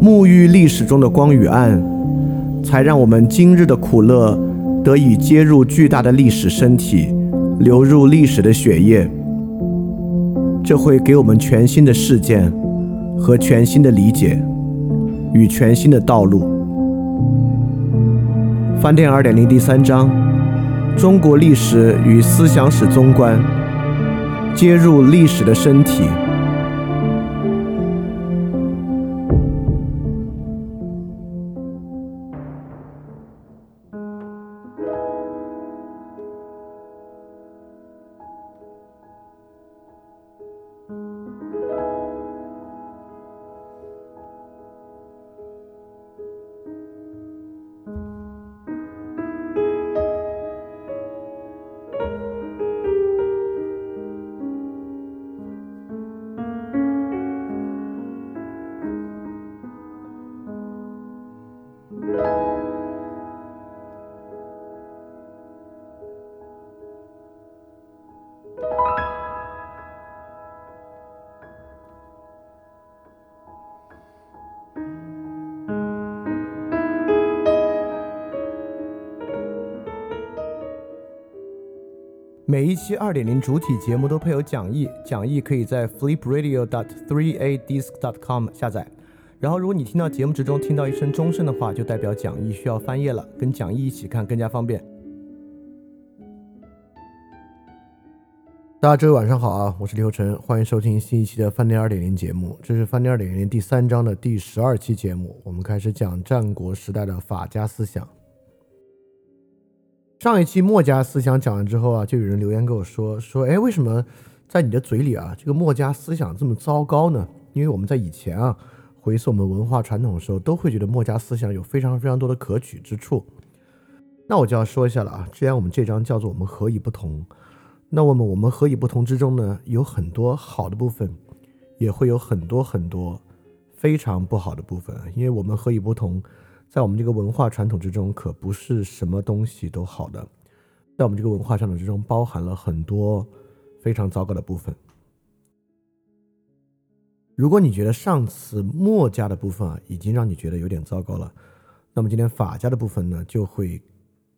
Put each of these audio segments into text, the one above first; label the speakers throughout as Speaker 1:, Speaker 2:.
Speaker 1: 沐浴历史中的光与暗，才让我们今日的苦乐得以接入巨大的历史身体，流入历史的血液。这会给我们全新的事件和全新的理解与全新的道路。饭店二点零第三章：中国历史与思想史综观，接入历史的身体。期二点零主体节目都配有讲义，讲义可以在 flipradio.dot3adisc.dot.com 下载。然后，如果你听到节目之中听到一声钟声的话，就代表讲义需要翻页了，跟讲义一起看更加方便。大家周一晚上好啊，我是李厚成，欢迎收听新一期的饭店二点零节目。这是饭店二点零第三章的第十二期节目，我们开始讲战国时代的法家思想。上一期墨家思想讲完之后啊，就有人留言跟我说说，哎，为什么在你的嘴里啊，这个墨家思想这么糟糕呢？因为我们在以前啊，回溯我们文化传统的时候，都会觉得墨家思想有非常非常多的可取之处。那我就要说一下了啊，既然我们这章叫做我们何以不同，那么我们何以不同之中呢，有很多好的部分，也会有很多很多非常不好的部分，因为我们何以不同。在我们这个文化传统之中，可不是什么东西都好的。在我们这个文化传统之中，包含了很多非常糟糕的部分。如果你觉得上次墨家的部分啊，已经让你觉得有点糟糕了，那么今天法家的部分呢，就会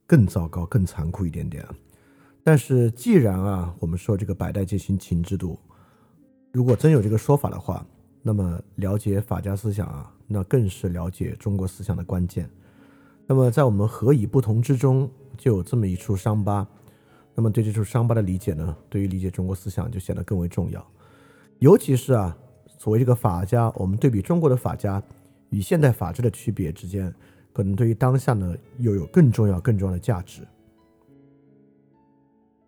Speaker 1: 更糟糕、更残酷一点点。但是既然啊，我们说这个百代皆兴秦制度，如果真有这个说法的话，那么了解法家思想啊。那更是了解中国思想的关键。那么，在我们何以不同之中，就有这么一处伤疤。那么，对这处伤疤的理解呢，对于理解中国思想就显得更为重要。尤其是啊，所谓这个法家，我们对比中国的法家与现代法治的区别之间，可能对于当下呢，又有更重要、更重要的价值。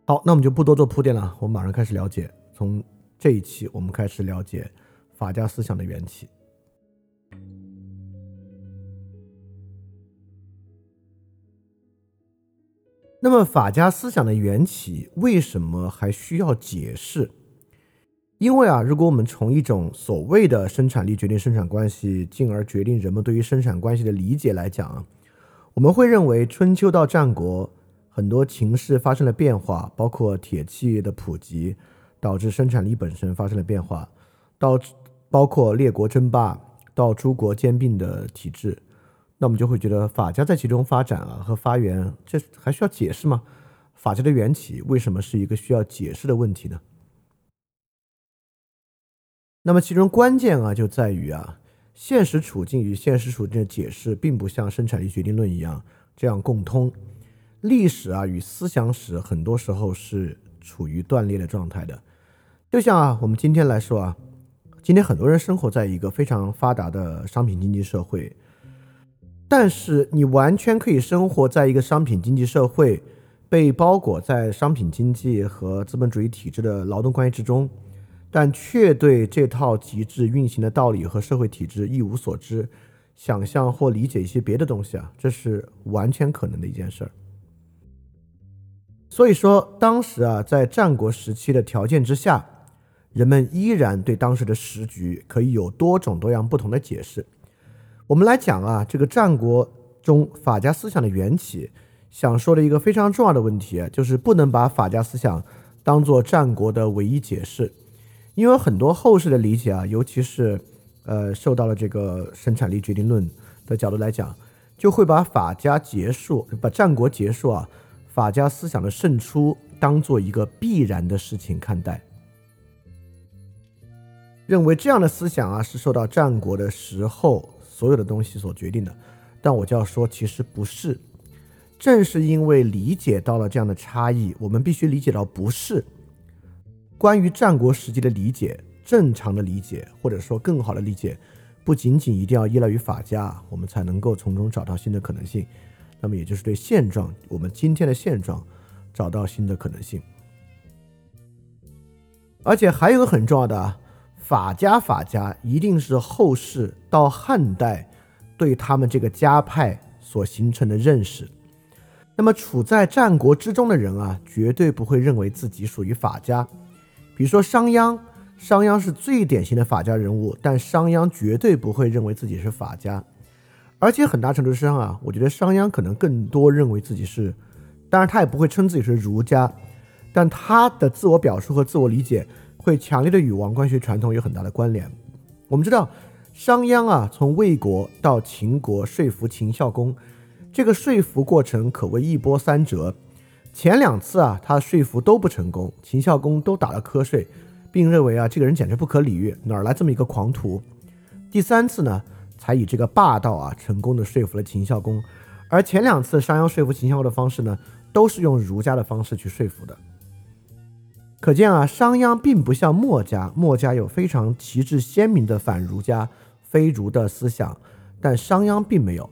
Speaker 1: 好，那我们就不多做铺垫了，我们马上开始了解。从这一期，我们开始了解法家思想的缘起。那么法家思想的缘起为什么还需要解释？因为啊，如果我们从一种所谓的生产力决定生产关系，进而决定人们对于生产关系的理解来讲啊，我们会认为春秋到战国很多情势发生了变化，包括铁器的普及导致生产力本身发生了变化，导致包括列国争霸到诸国兼并的体制。那我们就会觉得法家在其中发展啊和发源，这还需要解释吗？法家的缘起为什么是一个需要解释的问题呢？那么其中关键啊就在于啊，现实处境与现实处境的解释并不像生产力决定论一样这样共通，历史啊与思想史很多时候是处于断裂的状态的。就像啊我们今天来说啊，今天很多人生活在一个非常发达的商品经济社会。但是你完全可以生活在一个商品经济社会，被包裹在商品经济和资本主义体制的劳动关系之中，但却对这套极致运行的道理和社会体制一无所知，想象或理解一些别的东西啊，这是完全可能的一件事儿。所以说，当时啊，在战国时期的条件之下，人们依然对当时的时局可以有多种多样不同的解释。我们来讲啊，这个战国中法家思想的缘起，想说的一个非常重要的问题，就是不能把法家思想当做战国的唯一解释，因为很多后世的理解啊，尤其是。呃，受到了这个生产力决定论的角度来讲，就会把法家结束、把战国结束啊，法家思想的胜出当做一个必然的事情看待，认为这样的思想啊是受到战国的时候所有的东西所决定的。但我就要说，其实不是，正是因为理解到了这样的差异，我们必须理解到不是关于战国时期的理解。正常的理解，或者说更好的理解，不仅仅一定要依赖于法家，我们才能够从中找到新的可能性。那么，也就是对现状，我们今天的现状，找到新的可能性。而且还有个很重要的啊，法家法家一定是后世到汉代对他们这个家派所形成的认识。那么，处在战国之中的人啊，绝对不会认为自己属于法家。比如说商鞅。商鞅是最典型的法家人物，但商鞅绝对不会认为自己是法家，而且很大程度上啊，我觉得商鞅可能更多认为自己是，当然他也不会称自己是儒家，但他的自我表述和自我理解会强烈的与王冠学传统有很大的关联。我们知道，商鞅啊，从魏国到秦国说服秦孝公，这个说服过程可谓一波三折，前两次啊，他说服都不成功，秦孝公都打了瞌睡。并认为啊，这个人简直不可理喻，哪来这么一个狂徒？第三次呢，才以这个霸道啊，成功的说服了秦孝公。而前两次商鞅说服秦孝公的方式呢，都是用儒家的方式去说服的。可见啊，商鞅并不像墨家，墨家有非常旗帜鲜明的反儒家、非儒的思想，但商鞅并没有。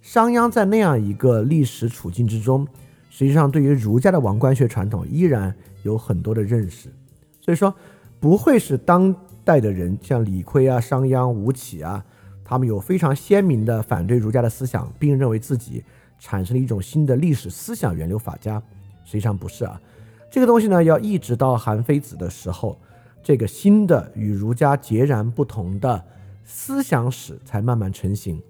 Speaker 1: 商鞅在那样一个历史处境之中，实际上对于儒家的王冠学传统依然有很多的认识。所以说。不会是当代的人，像李悝啊、商鞅、吴起啊，他们有非常鲜明的反对儒家的思想，并认为自己产生了一种新的历史思想源流法家。实际上不是啊，这个东西呢，要一直到韩非子的时候，这个新的与儒家截然不同的思想史才慢慢成型。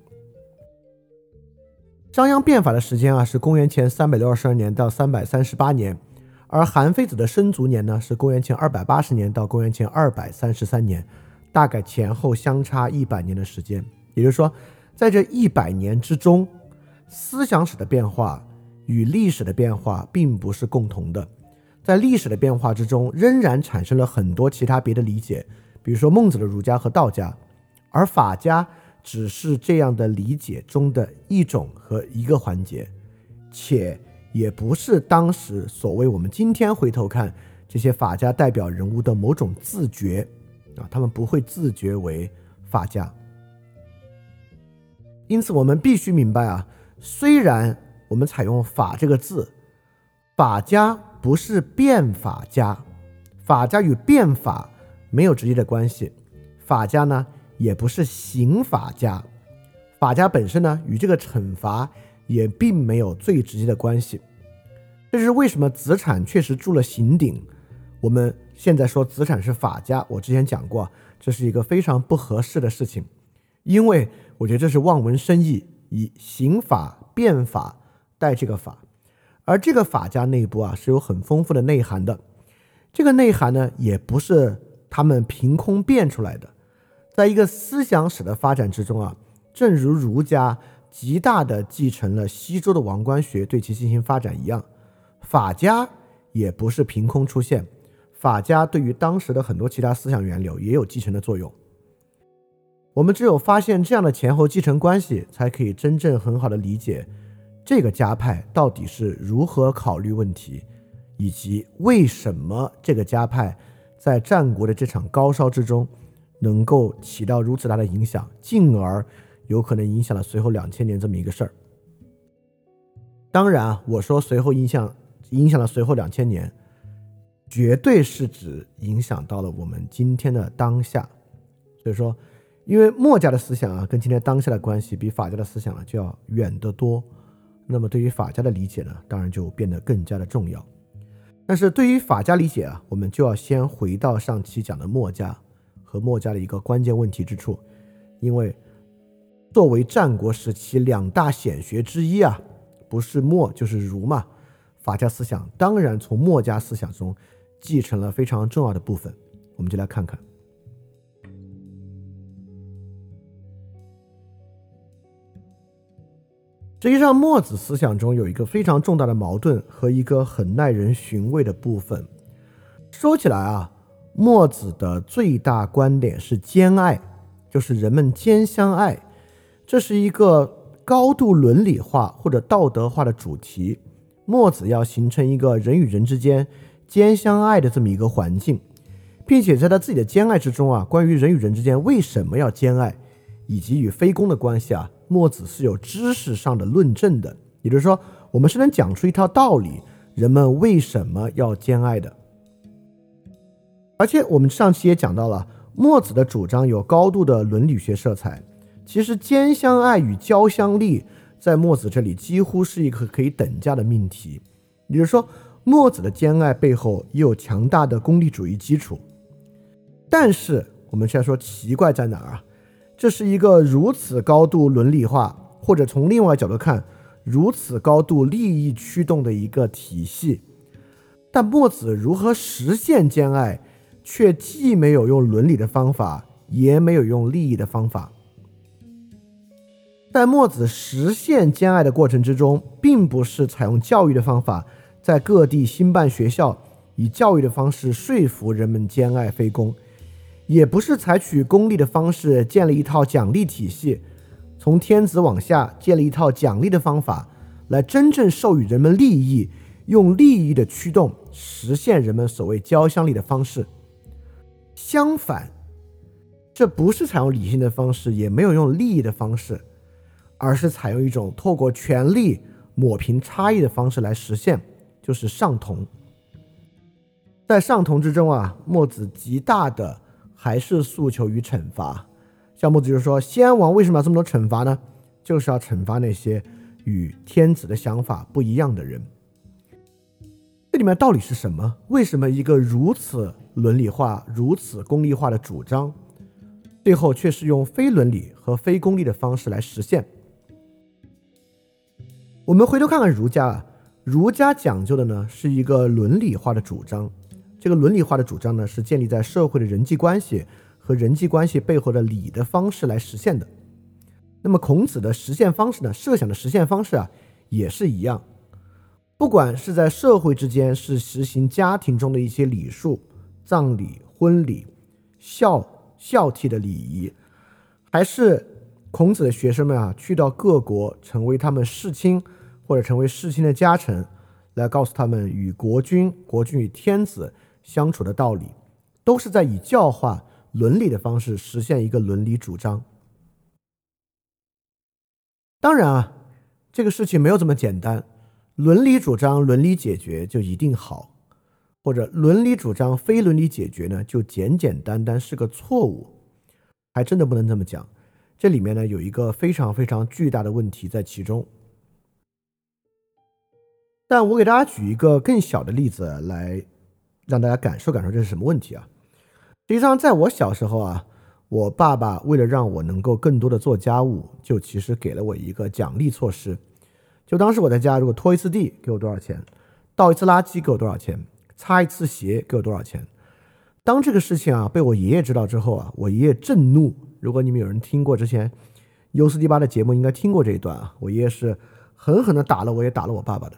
Speaker 1: 商鞅变法的时间啊，是公元前三百六十二年到三百三十八年。而韩非子的生卒年呢，是公元前二百八十年到公元前二百三十三年，大概前后相差一百年的时间。也就是说，在这一百年之中，思想史的变化与历史的变化并不是共同的。在历史的变化之中，仍然产生了很多其他别的理解，比如说孟子的儒家和道家，而法家只是这样的理解中的一种和一个环节，且。也不是当时所谓我们今天回头看这些法家代表人物的某种自觉啊，他们不会自觉为法家。因此，我们必须明白啊，虽然我们采用“法”这个字，法家不是变法家，法家与变法没有直接的关系，法家呢也不是刑法家，法家本身呢与这个惩罚。也并没有最直接的关系，这是为什么子产确实铸了刑鼎。我们现在说子产是法家，我之前讲过，这是一个非常不合适的事情，因为我觉得这是望文生义，以刑法变法代这个法，而这个法家内部啊是有很丰富的内涵的，这个内涵呢也不是他们凭空变出来的，在一个思想史的发展之中啊，正如儒家。极大的继承了西周的王冠学对其进行发展一样，法家也不是凭空出现，法家对于当时的很多其他思想源流也有继承的作用。我们只有发现这样的前后继承关系，才可以真正很好的理解这个家派到底是如何考虑问题，以及为什么这个家派在战国的这场高烧之中能够起到如此大的影响，进而。有可能影响了随后两千年这么一个事儿。当然啊，我说随后影响影响了随后两千年，绝对是指影响到了我们今天的当下。所以说，因为墨家的思想啊，跟今天当下的关系比法家的思想呢就要远得多。那么对于法家的理解呢，当然就变得更加的重要。但是对于法家理解啊，我们就要先回到上期讲的墨家和墨家的一个关键问题之处，因为作为战国时期两大显学之一啊，不是墨就是儒嘛，法家思想当然从墨家思想中继承了非常重要的部分。我们就来看看。实际上，墨子思想中有一个非常重大的矛盾和一个很耐人寻味的部分。说起来啊，墨子的最大观点是兼爱，就是人们兼相爱，这是一个高度伦理化或者道德化的主题。墨子要形成一个人与人之间兼相爱的这么一个环境，并且在他自己的兼爱之中啊，关于人与人之间为什么要兼爱，以及与非攻的关系啊。墨子是有知识上的论证的，也就是说，我们是能讲出一套道理，人们为什么要兼爱的。而且我们上期也讲到了，墨子的主张有高度的伦理学色彩。其实兼相爱与交相利，在墨子这里几乎是一个可以等价的命题。也就是说，墨子的兼爱背后也有强大的功利主义基础。但是我们现在说奇怪在哪儿啊？这是一个如此高度伦理化，或者从另外角度看，如此高度利益驱动的一个体系。但墨子如何实现兼爱，却既没有用伦理的方法，也没有用利益的方法。在墨子实现兼爱的过程之中，并不是采用教育的方法，在各地兴办学校，以教育的方式说服人们兼爱非攻。也不是采取功利的方式建立一套奖励体系，从天子往下建立一套奖励的方法，来真正授予人们利益，用利益的驱动实现人们所谓交相利的方式。相反，这不是采用理性的方式，也没有用利益的方式，而是采用一种透过权力抹平差异的方式来实现，就是上同。在上同之中啊，墨子极大的。还是诉求于惩罚，像墨子就是说，西安王为什么要这么多惩罚呢？就是要惩罚那些与天子的想法不一样的人。这里面到底是什么？为什么一个如此伦理化、如此功利化的主张，最后却是用非伦理和非功利的方式来实现？我们回头看看儒家啊，儒家讲究的呢是一个伦理化的主张。这个伦理化的主张呢，是建立在社会的人际关系和人际关系背后的理的方式来实现的。那么孔子的实现方式呢，设想的实现方式啊，也是一样。不管是在社会之间是实行家庭中的一些礼数、葬礼、婚礼、孝孝悌的礼仪，还是孔子的学生们啊，去到各国成为他们世卿或者成为世卿的家臣，来告诉他们与国君、国君与天子。相处的道理，都是在以教化伦理的方式实现一个伦理主张。当然啊，这个事情没有这么简单。伦理主张伦理解决就一定好，或者伦理主张非伦理解决呢，就简简单单是个错误，还真的不能这么讲。这里面呢，有一个非常非常巨大的问题在其中。但我给大家举一个更小的例子来。让大家感受感受这是什么问题啊？实际上，在我小时候啊，我爸爸为了让我能够更多的做家务，就其实给了我一个奖励措施。就当时我在家，如果拖一次地给我多少钱，倒一次垃圾给我多少钱，擦一次鞋给我多少钱。当这个事情啊被我爷爷知道之后啊，我爷爷震怒。如果你们有人听过之前 U 四 D 八的节目，应该听过这一段啊。我爷爷是狠狠的打了我，也打了我爸爸的。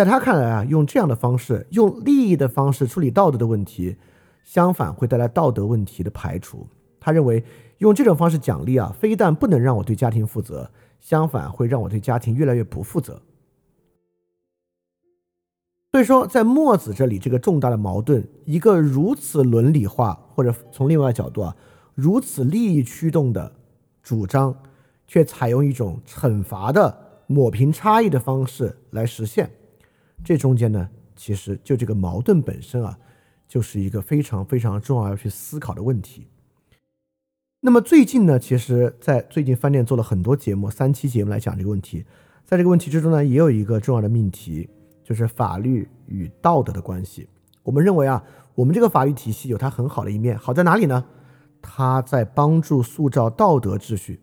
Speaker 1: 在他看来啊，用这样的方式，用利益的方式处理道德的问题，相反会带来道德问题的排除。他认为用这种方式奖励啊，非但不能让我对家庭负责，相反会让我对家庭越来越不负责。所以说，在墨子这里，这个重大的矛盾，一个如此伦理化，或者从另外角度啊，如此利益驱动的主张，却采用一种惩罚的抹平差异的方式来实现。这中间呢，其实就这个矛盾本身啊，就是一个非常非常重要要去思考的问题。那么最近呢，其实，在最近饭店做了很多节目，三期节目来讲这个问题。在这个问题之中呢，也有一个重要的命题，就是法律与道德的关系。我们认为啊，我们这个法律体系有它很好的一面，好在哪里呢？它在帮助塑造道德秩序。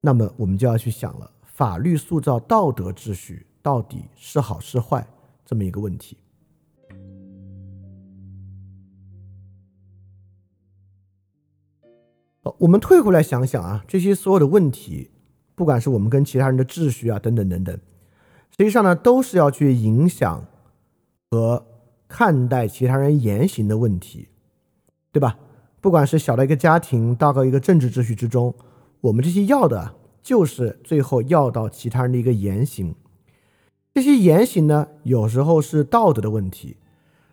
Speaker 1: 那么我们就要去想了，法律塑造道德秩序到底是好是坏这么一个问题。我们退回来想想啊，这些所有的问题，不管是我们跟其他人的秩序啊，等等等等，实际上呢，都是要去影响和看待其他人言行的问题，对吧？不管是小到一个家庭，大到一个政治秩序之中，我们这些要的，就是最后要到其他人的一个言行。这些言行呢，有时候是道德的问题。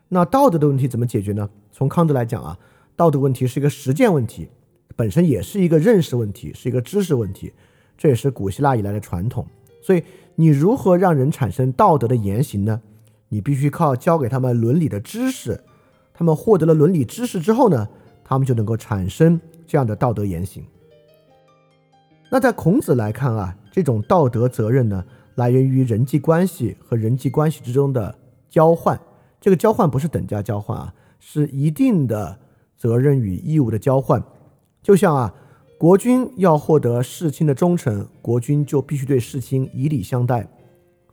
Speaker 1: 那道德的问题怎么解决呢？从康德来讲啊，道德问题是一个实践问题。本身也是一个认识问题，是一个知识问题，这也是古希腊以来的传统。所以，你如何让人产生道德的言行呢？你必须靠教给他们伦理的知识。他们获得了伦理知识之后呢，他们就能够产生这样的道德言行。那在孔子来看啊，这种道德责任呢，来源于人际关系和人际关系之中的交换。这个交换不是等价交换啊，是一定的责任与义务的交换。就像啊，国君要获得世卿的忠诚，国君就必须对世卿以礼相待。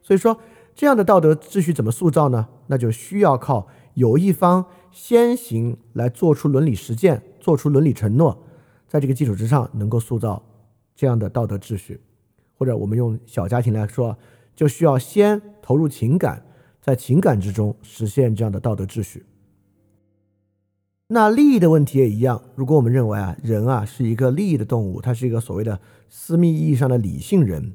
Speaker 1: 所以说，这样的道德秩序怎么塑造呢？那就需要靠有一方先行来做出伦理实践，做出伦理承诺，在这个基础之上，能够塑造这样的道德秩序。或者我们用小家庭来说，就需要先投入情感，在情感之中实现这样的道德秩序。那利益的问题也一样。如果我们认为啊，人啊是一个利益的动物，它是一个所谓的私密意义上的理性人，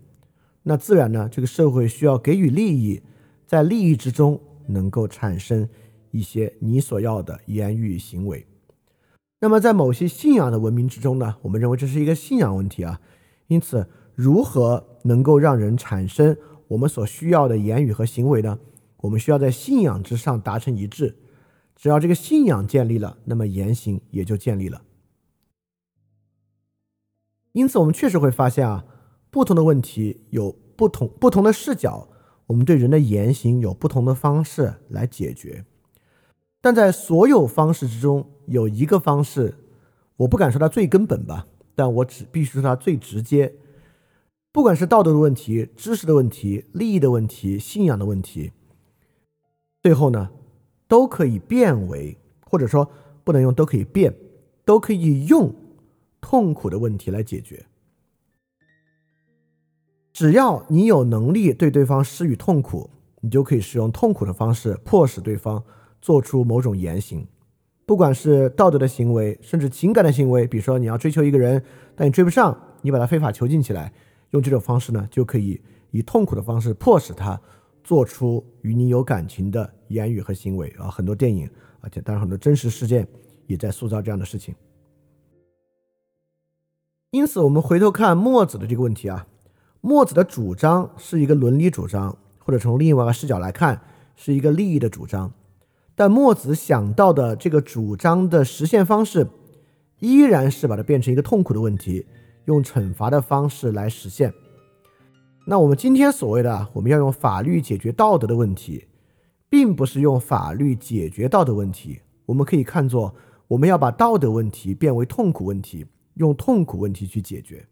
Speaker 1: 那自然呢，这个社会需要给予利益，在利益之中能够产生一些你所要的言语行为。那么在某些信仰的文明之中呢，我们认为这是一个信仰问题啊。因此，如何能够让人产生我们所需要的言语和行为呢？我们需要在信仰之上达成一致。只要这个信仰建立了，那么言行也就建立了。因此，我们确实会发现啊，不同的问题有不同不同的视角，我们对人的言行有不同的方式来解决。但在所有方式之中，有一个方式，我不敢说它最根本吧，但我只必须说它最直接。不管是道德的问题、知识的问题、利益的问题、信仰的问题，最后呢？都可以变为，或者说不能用都可以变，都可以用痛苦的问题来解决。只要你有能力对对方施予痛苦，你就可以使用痛苦的方式迫使对方做出某种言行，不管是道德的行为，甚至情感的行为。比如说你要追求一个人，但你追不上，你把他非法囚禁起来，用这种方式呢，就可以以痛苦的方式迫使他。做出与你有感情的言语和行为啊，很多电影，而且当然很多真实事件也在塑造这样的事情。因此，我们回头看墨子的这个问题啊，墨子的主张是一个伦理主张，或者从另外一个视角来看，是一个利益的主张。但墨子想到的这个主张的实现方式，依然是把它变成一个痛苦的问题，用惩罚的方式来实现。那我们今天所谓的我们要用法律解决道德的问题，并不是用法律解决道德问题。我们可以看作我们要把道德问题变为痛苦问题，用痛苦问题去解决。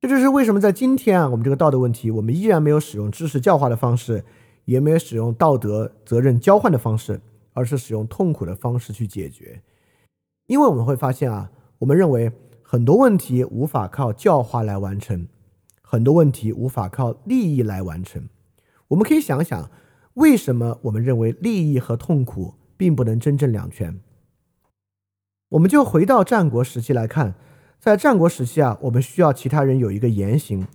Speaker 1: 这就是为什么在今天啊，我们这个道德问题，我们依然没有使用知识教化的方式，也没有使用道德责任交换的方式，而是使用痛苦的方式去解决。因为我们会发现啊，我们认为很多问题无法靠教化来完成。很多问题无法靠利益来完成，我们可以想想，为什么我们认为利益和痛苦并不能真正两全？我们就回到战国时期来看，在战国时期啊，我们需要其他人有一个言行，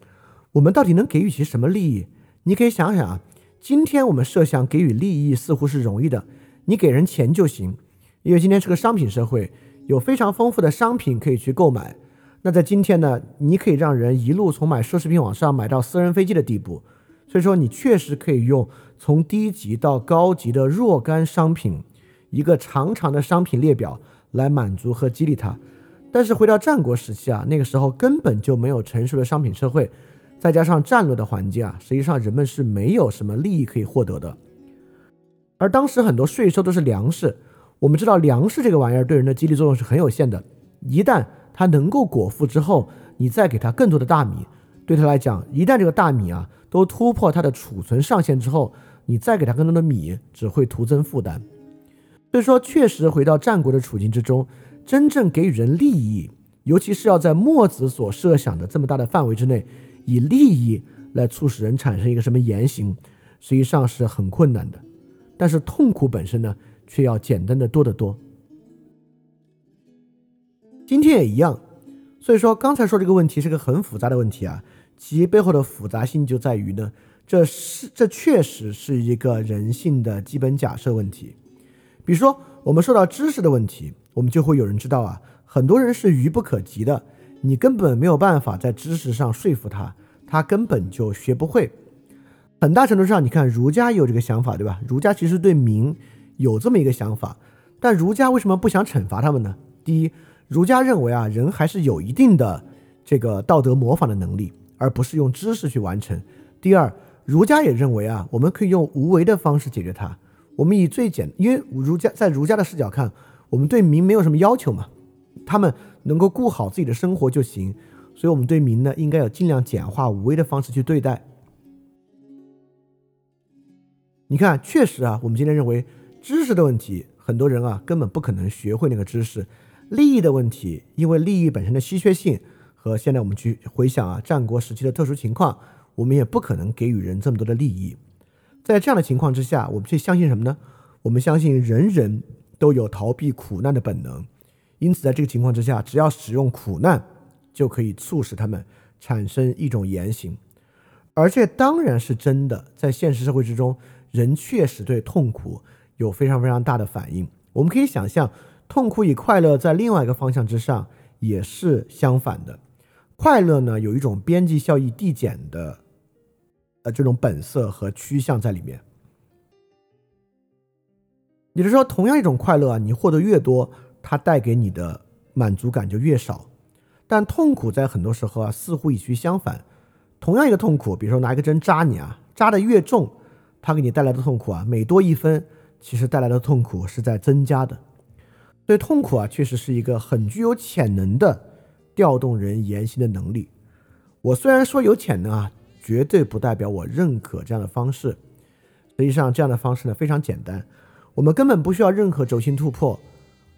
Speaker 1: 我们到底能给予其什么利益？你可以想想啊，今天我们设想给予利益似乎是容易的，你给人钱就行，因为今天是个商品社会，有非常丰富的商品可以去购买。那在今天呢，你可以让人一路从买奢侈品往上买到私人飞机的地步，所以说你确实可以用从低级到高级的若干商品，一个长长的商品列表来满足和激励他。但是回到战国时期啊，那个时候根本就没有成熟的商品社会，再加上战略的环境啊，实际上人们是没有什么利益可以获得的。而当时很多税收都是粮食，我们知道粮食这个玩意儿对人的激励作用是很有限的。一旦他能够果腹之后，你再给他更多的大米，对他来讲，一旦这个大米啊都突破他的储存上限之后，你再给他更多的米，只会徒增负担。所以说，确实回到战国的处境之中，真正给予人利益，尤其是要在墨子所设想的这么大的范围之内，以利益来促使人产生一个什么言行，实际上是很困难的。但是痛苦本身呢，却要简单的多得多。今天也一样，所以说刚才说这个问题是个很复杂的问题啊，其背后的复杂性就在于呢，这是这确实是一个人性的基本假设问题。比如说，我们说到知识的问题，我们就会有人知道啊，很多人是愚不可及的，你根本没有办法在知识上说服他，他根本就学不会。很大程度上，你看儒家有这个想法，对吧？儒家其实对民有这么一个想法，但儒家为什么不想惩罚他们呢？第一，儒家认为啊，人还是有一定的这个道德模仿的能力，而不是用知识去完成。第二，儒家也认为啊，我们可以用无为的方式解决它。我们以最简，因为儒家在儒家的视角看，我们对民没有什么要求嘛，他们能够顾好自己的生活就行，所以我们对民呢，应该有尽量简化无为的方式去对待。你看，确实啊，我们今天认为知识的问题，很多人啊根本不可能学会那个知识；利益的问题，因为利益本身的稀缺性和现在我们去回想啊战国时期的特殊情况，我们也不可能给予人这么多的利益。在这样的情况之下，我们去相信什么呢？我们相信人人都有逃避苦难的本能，因此在这个情况之下，只要使用苦难，就可以促使他们产生一种言行，而这当然是真的。在现实社会之中，人确实对痛苦有非常非常大的反应。我们可以想象，痛苦与快乐在另外一个方向之上也是相反的。快乐呢，有一种边际效益递减的。呃，这种本色和趋向在里面。也就是说，同样一种快乐啊，你获得越多，它带给你的满足感就越少。但痛苦在很多时候啊，似乎与其相反。同样一个痛苦，比如说拿一个针扎你啊，扎的越重，它给你带来的痛苦啊，每多一分，其实带来的痛苦是在增加的。对，痛苦啊，确实是一个很具有潜能的调动人言行的能力。我虽然说有潜能啊。绝对不代表我认可这样的方式。实际上，这样的方式呢非常简单，我们根本不需要任何轴心突破，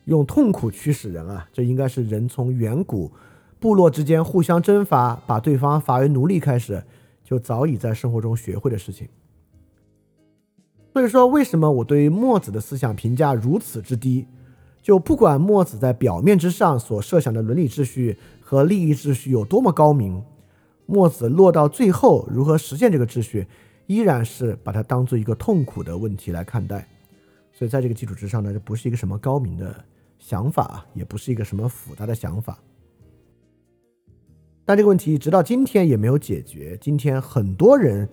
Speaker 1: 用痛苦驱使人啊，这应该是人从远古部落之间互相征伐，把对方罚为奴隶开始，就早已在生活中学会的事情。所以说，为什么我对于墨子的思想评价如此之低？就不管墨子在表面之上所设想的伦理秩序和利益秩序有多么高明。墨子落到最后如何实现这个秩序，依然是把它当做一个痛苦的问题来看待。所以在这个基础之上呢，这不是一个什么高明的想法，也不是一个什么复杂的想法。但这个问题直到今天也没有解决。今天很多人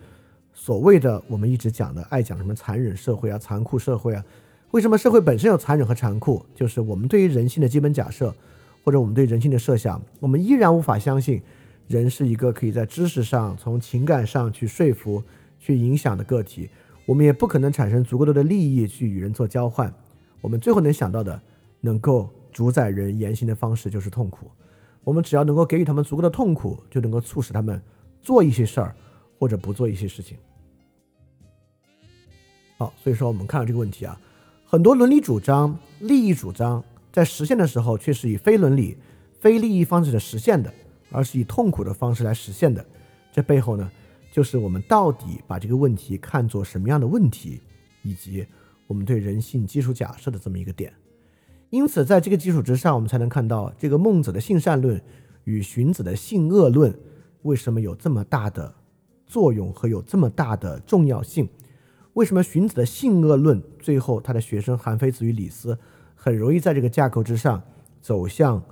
Speaker 1: 所谓的我们一直讲的爱讲什么残忍社会啊、残酷社会啊，为什么社会本身有残忍和残酷？就是我们对于人性的基本假设，或者我们对人性的设想，我们依然无法相信。人是一个可以在知识上、从情感上去说服、去影响的个体，我们也不可能产生足够多的利益去与人做交换。我们最后能想到的，能够主宰人言行的方式就是痛苦。我们只要能够给予他们足够的痛苦，就能够促使他们做一些事儿，或者不做一些事情。好，所以说我们看到这个问题啊，很多伦理主张、利益主张在实现的时候，却是以非伦理、非利益方式的实现的。而是以痛苦的方式来实现的，这背后呢，就是我们到底把这个问题看作什么样的问题，以及我们对人性基础假设的这么一个点。因此，在这个基础之上，我们才能看到这个孟子的性善论与荀子的性恶论为什么有这么大的作用和有这么大的重要性。为什么荀子的性恶论最后他的学生韩非子与李斯很容易在这个架构之上走向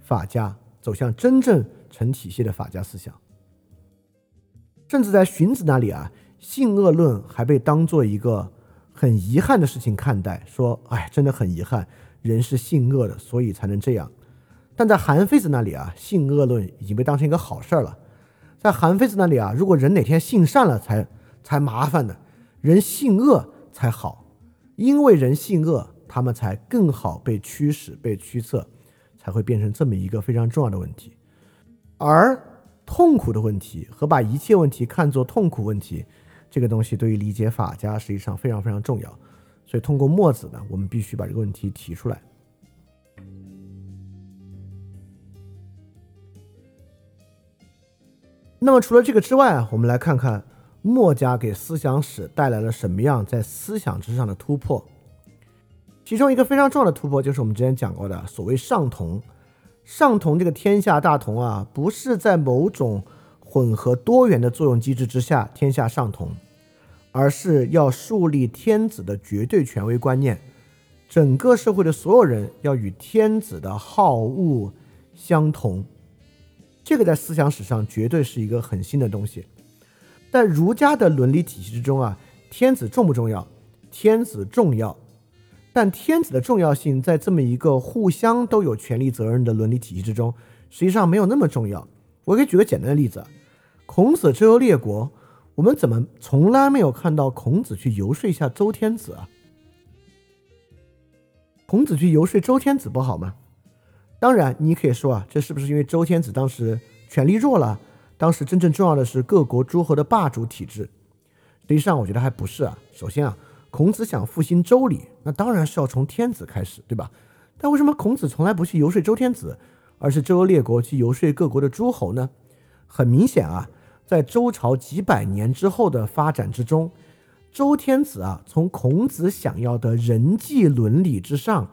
Speaker 1: 法家，走向真正。成体系的法家思想，甚至在荀子那里啊，性恶论还被当做一个很遗憾的事情看待。说，哎，真的很遗憾，人是性恶的，所以才能这样。但在韩非子那里啊，性恶论已经被当成一个好事儿了。在韩非子那里啊，如果人哪天性善了，才才麻烦的，人性恶才好，因为人性恶，他们才更好被驱使、被驱策，才会变成这么一个非常重要的问题。而痛苦的问题和把一切问题看作痛苦问题，这个东西对于理解法家实际上非常非常重要。所以通过墨子呢，我们必须把这个问题提出来。那么除了这个之外，我们来看看墨家给思想史带来了什么样在思想之上的突破。其中一个非常重要的突破就是我们之前讲过的所谓上同。上同这个天下大同啊，不是在某种混合多元的作用机制之下天下上同，而是要树立天子的绝对权威观念，整个社会的所有人要与天子的好恶相同。这个在思想史上绝对是一个很新的东西，在儒家的伦理体系之中啊，天子重不重要？天子重要，但天子的重要性在这么一个互相都有权利责任的伦理体系之中，实际上没有那么重要。我可以举个简单的例子：孔子周游列国，我们怎么从来没有看到孔子去游说一下周天子啊？孔子去游说周天子不好吗？当然，你可以说啊，这是不是因为周天子当时权力弱了？当时真正重要的是各国诸侯的霸主体制。实际上，我觉得还不是啊。首先啊，孔子想复兴周礼，那当然是要从天子开始，对吧？但为什么孔子从来不去游说周天子，而是周游列国去游说各国的诸侯呢？很明显啊，在周朝几百年之后的发展之中，周天子啊，从孔子想要的人际伦理之上。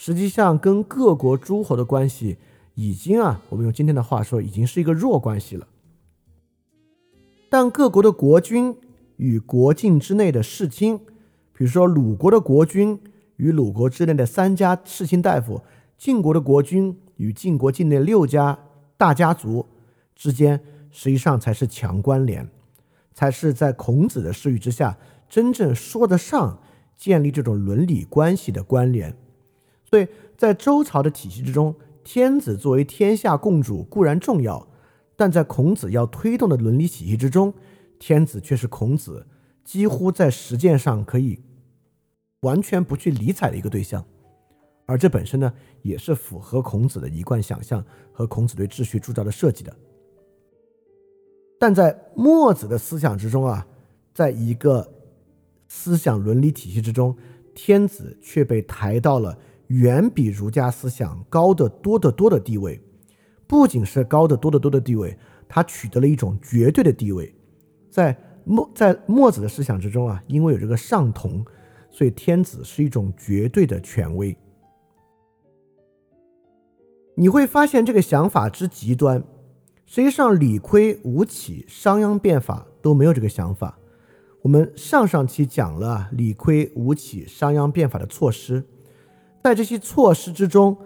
Speaker 1: 实际上，跟各国诸侯的关系已经啊，我们用今天的话说，已经是一个弱关系了。但各国的国君与国境之内的世卿，比如说鲁国的国君与鲁国之内的三家世卿大夫，晋国的国君与晋国境内六家大家族之间，实际上才是强关联，才是在孔子的视域之下真正说得上建立这种伦理关系的关联。所以在周朝的体系之中，天子作为天下共主固然重要，但在孔子要推动的伦理体系之中，天子却是孔子几乎在实践上可以完全不去理睬的一个对象，而这本身呢，也是符合孔子的一贯想象和孔子对秩序铸造的设计的。但在墨子的思想之中啊，在一个思想伦理体系之中，天子却被抬到了。远比儒家思想高得多得多的地位，不仅是高得多得多的地位，他取得了一种绝对的地位。在墨在墨子的思想之中啊，因为有这个上同，所以天子是一种绝对的权威。你会发现这个想法之极端，实际上李悝、吴起、商鞅变法都没有这个想法。我们上上期讲了李悝、吴起、商鞅变法的措施。在这些措施之中，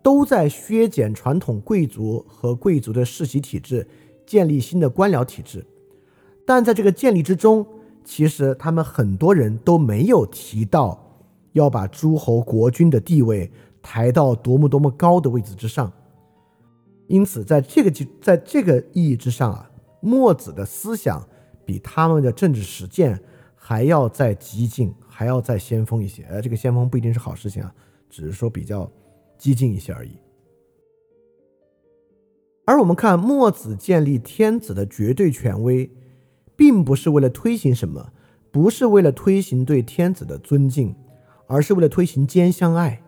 Speaker 1: 都在削减传统贵族和贵族的世袭体制，建立新的官僚体制。但在这个建立之中，其实他们很多人都没有提到要把诸侯国君的地位抬到多么多么高的位置之上。因此，在这个基在这个意义之上啊，墨子的思想比他们的政治实践还要再激进，还要再先锋一些。而这个先锋不一定是好事情啊。只是说比较激进一些而已。而我们看墨子建立天子的绝对权威，并不是为了推行什么，不是为了推行对天子的尊敬，而是为了推行兼相爱。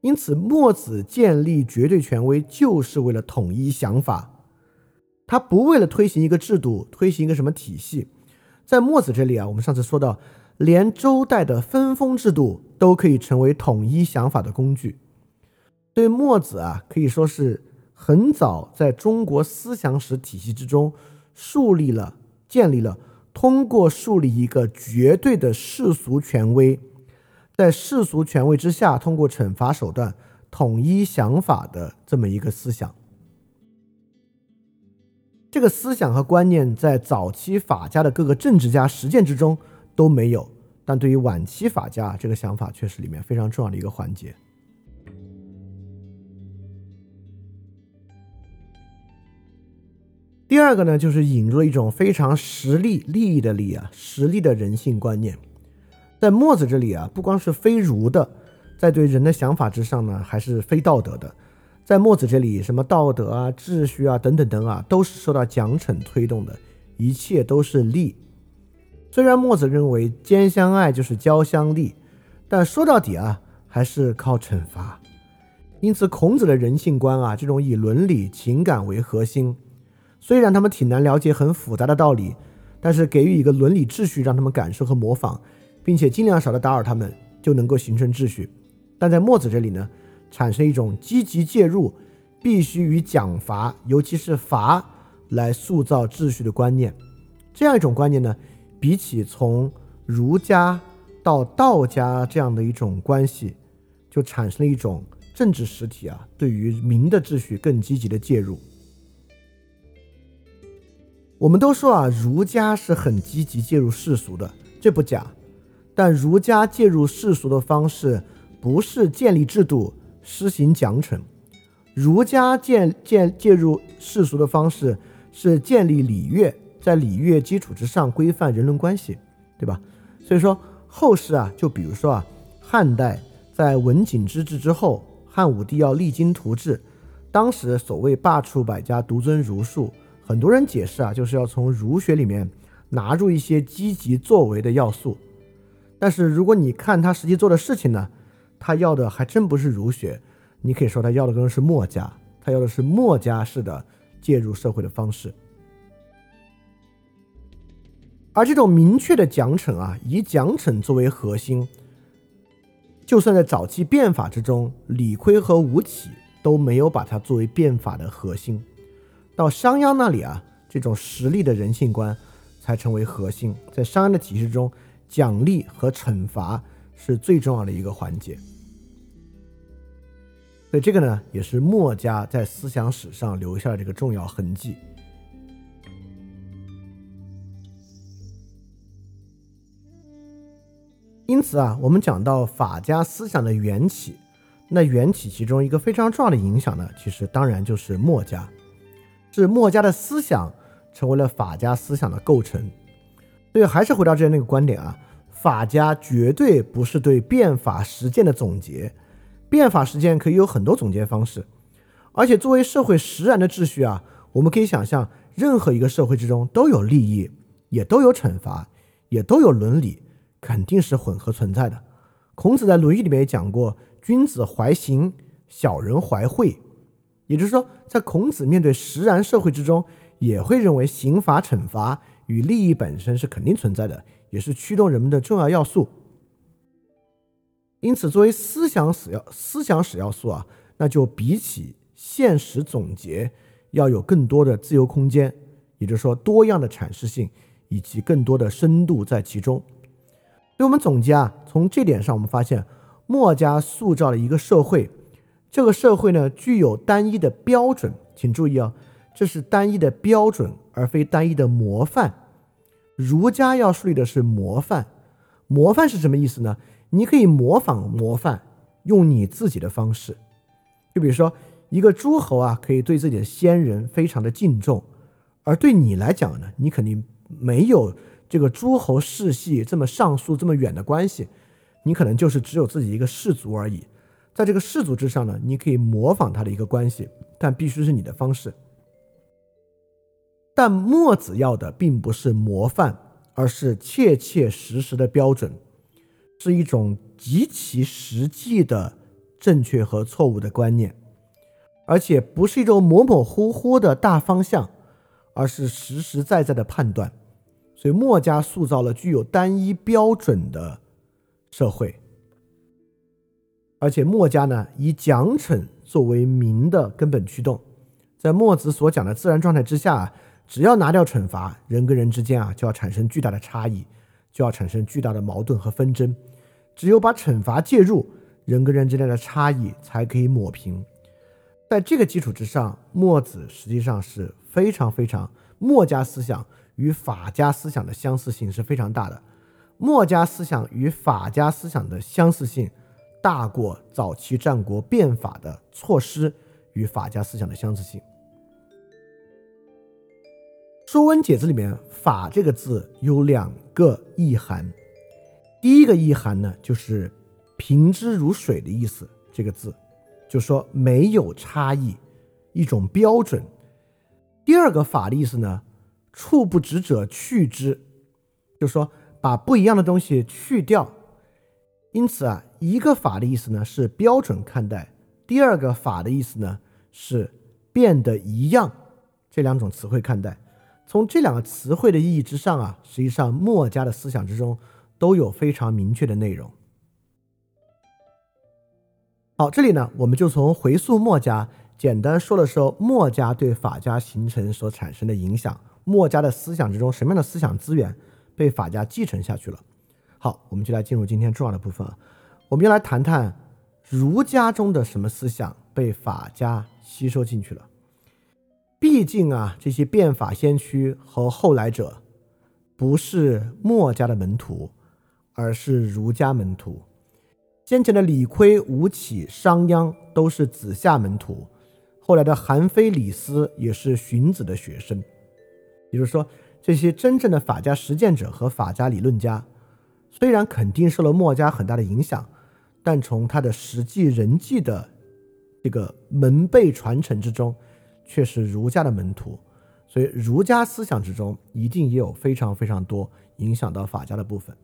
Speaker 1: 因此，墨子建立绝对权威，就是为了统一想法。他不为了推行一个制度，推行一个什么体系。在墨子这里啊，我们上次说到。连周代的分封制度都可以成为统一想法的工具，对墨子啊可以说是很早在中国思想史体系之中树立了、建立了通过树立一个绝对的世俗权威，在世俗权威之下通过惩罚手段统一想法的这么一个思想。这个思想和观念在早期法家的各个政治家实践之中。都没有，但对于晚期法家，这个想法却是里面非常重要的一个环节。第二个呢，就是引入了一种非常实力利益的利啊，实力的人性观念。在墨子这里啊，不光是非儒的，在对人的想法之上呢，还是非道德的。在墨子这里，什么道德啊、秩序啊等等等啊，都是受到奖惩推动的，一切都是利。虽然墨子认为兼相爱就是交相利，但说到底啊，还是靠惩罚。因此，孔子的人性观啊，这种以伦理、情感为核心。虽然他们挺难了解很复杂的道理，但是给予一个伦理秩序，让他们感受和模仿，并且尽量少的打扰他们，就能够形成秩序。但在墨子这里呢，产生一种积极介入，必须与奖罚，尤其是罚来塑造秩序的观念。这样一种观念呢，比起从儒家到道家这样的一种关系，就产生了一种政治实体啊，对于民的秩序更积极的介入。我们都说啊，儒家是很积极介入世俗的，这不假。但儒家介入世俗的方式，不是建立制度、施行奖惩。儒家建建介入世俗的方式，是建立礼乐，在礼乐基础之上规范人伦关系，对吧？所以说后世啊，就比如说啊，汉代在文景之治之后，汉武帝要励精图治，当时所谓罢黜百家，独尊儒术。很多人解释啊，就是要从儒学里面拿入一些积极作为的要素。但是如果你看他实际做的事情呢，他要的还真不是儒学，你可以说他要的更是墨家，他要的是墨家式的介入社会的方式。而这种明确的奖惩啊，以奖惩作为核心，就算在早期变法之中，李悝和吴起都没有把它作为变法的核心。到商鞅那里啊，这种实力的人性观才成为核心。在商鞅的体系中，奖励和惩罚是最重要的一个环节。所以这个呢，也是墨家在思想史上留下的这个重要痕迹。因此啊，我们讲到法家思想的缘起，那缘起其中一个非常重要的影响呢，其实当然就是墨家。是墨家的思想成为了法家思想的构成，所以还是回到之前那个观点啊，法家绝对不是对变法实践的总结，变法实践可以有很多总结方式，而且作为社会实然的秩序啊，我们可以想象，任何一个社会之中都有利益，也都有惩罚，也都有伦理，肯定是混合存在的。孔子在《论语》里面也讲过，君子怀刑，小人怀惠。也就是说，在孔子面对实然社会之中，也会认为刑罚、惩罚与利益本身是肯定存在的，也是驱动人们的重要要素。因此，作为思想史要思想史要素啊，那就比起现实总结要有更多的自由空间，也就是说，多样的阐释性以及更多的深度在其中。所以我们总结啊，从这点上，我们发现墨家塑造了一个社会。这个社会呢，具有单一的标准，请注意啊，这是单一的标准，而非单一的模范。儒家要树立的是模范，模范是什么意思呢？你可以模仿模范，用你自己的方式。就比如说，一个诸侯啊，可以对自己的先人非常的敬重，而对你来讲呢，你肯定没有这个诸侯世系这么上溯这么远的关系，你可能就是只有自己一个氏族而已。在这个氏族之上呢，你可以模仿他的一个关系，但必须是你的方式。但墨子要的并不是模范，而是切切实实的标准，是一种极其实际的正确和错误的观念，而且不是一种模模糊糊的大方向，而是实实在在的判断。所以墨家塑造了具有单一标准的社会。而且墨家呢，以奖惩作为民的根本驱动，在墨子所讲的自然状态之下，只要拿掉惩罚，人跟人之间啊就要产生巨大的差异，就要产生巨大的矛盾和纷争。只有把惩罚介入，人跟人之间的差异才可以抹平。在这个基础之上，墨子实际上是非常非常墨家思想与法家思想的相似性是非常大的。墨家思想与法家思想的相似性。大过早期战国变法的措施与法家思想的相似性。说文解字里面“法”这个字有两个意涵，第一个意涵呢，就是平之如水的意思。这个字就说没有差异，一种标准。第二个“法”的意思呢，处不直者去之，就说把不一样的东西去掉。因此啊，一个“法”的意思呢是标准看待，第二个“法”的意思呢是变得一样。这两种词汇看待。从这两个词汇的意义之上啊，实际上墨家的思想之中都有非常明确的内容。好，这里呢，我们就从回溯墨家，简单说了说墨家对法家形成所产生的影响，墨家的思想之中什么样的思想资源被法家继承下去了。好，我们就来进入今天重要的部分啊，我们要来谈谈儒家中的什么思想被法家吸收进去了。毕竟啊，这些变法先驱和后来者，不是墨家的门徒，而是儒家门徒。先前的李悝、吴起、商鞅都是子夏门徒，后来的韩非、李斯也是荀子的学生。也就是说，这些真正的法家实践者和法家理论家，虽然肯定受了墨家很大的影响，但从他的实际人际的这个门辈传承之中。却是儒家的门徒，所以儒家思想之中一定也有非常非常多影响到法家的部分。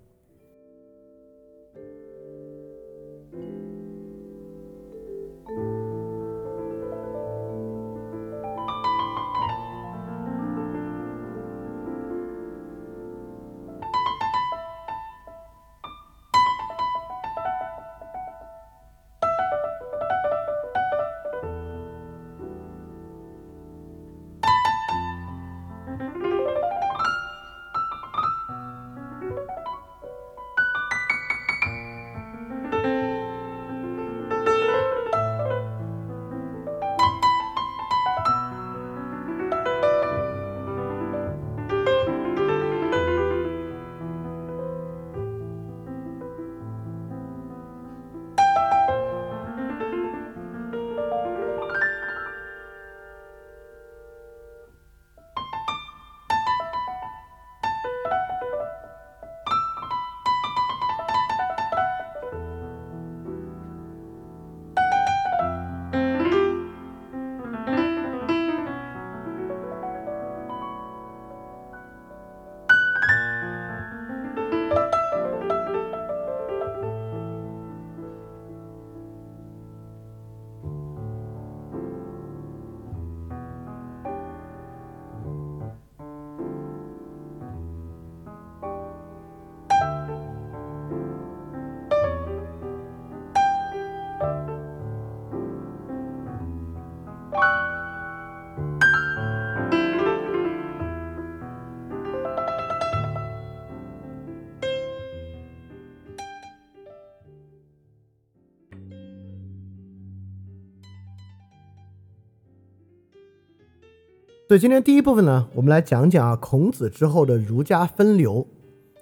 Speaker 1: 所以今天第一部分呢，我们来讲讲啊孔子之后的儒家分流，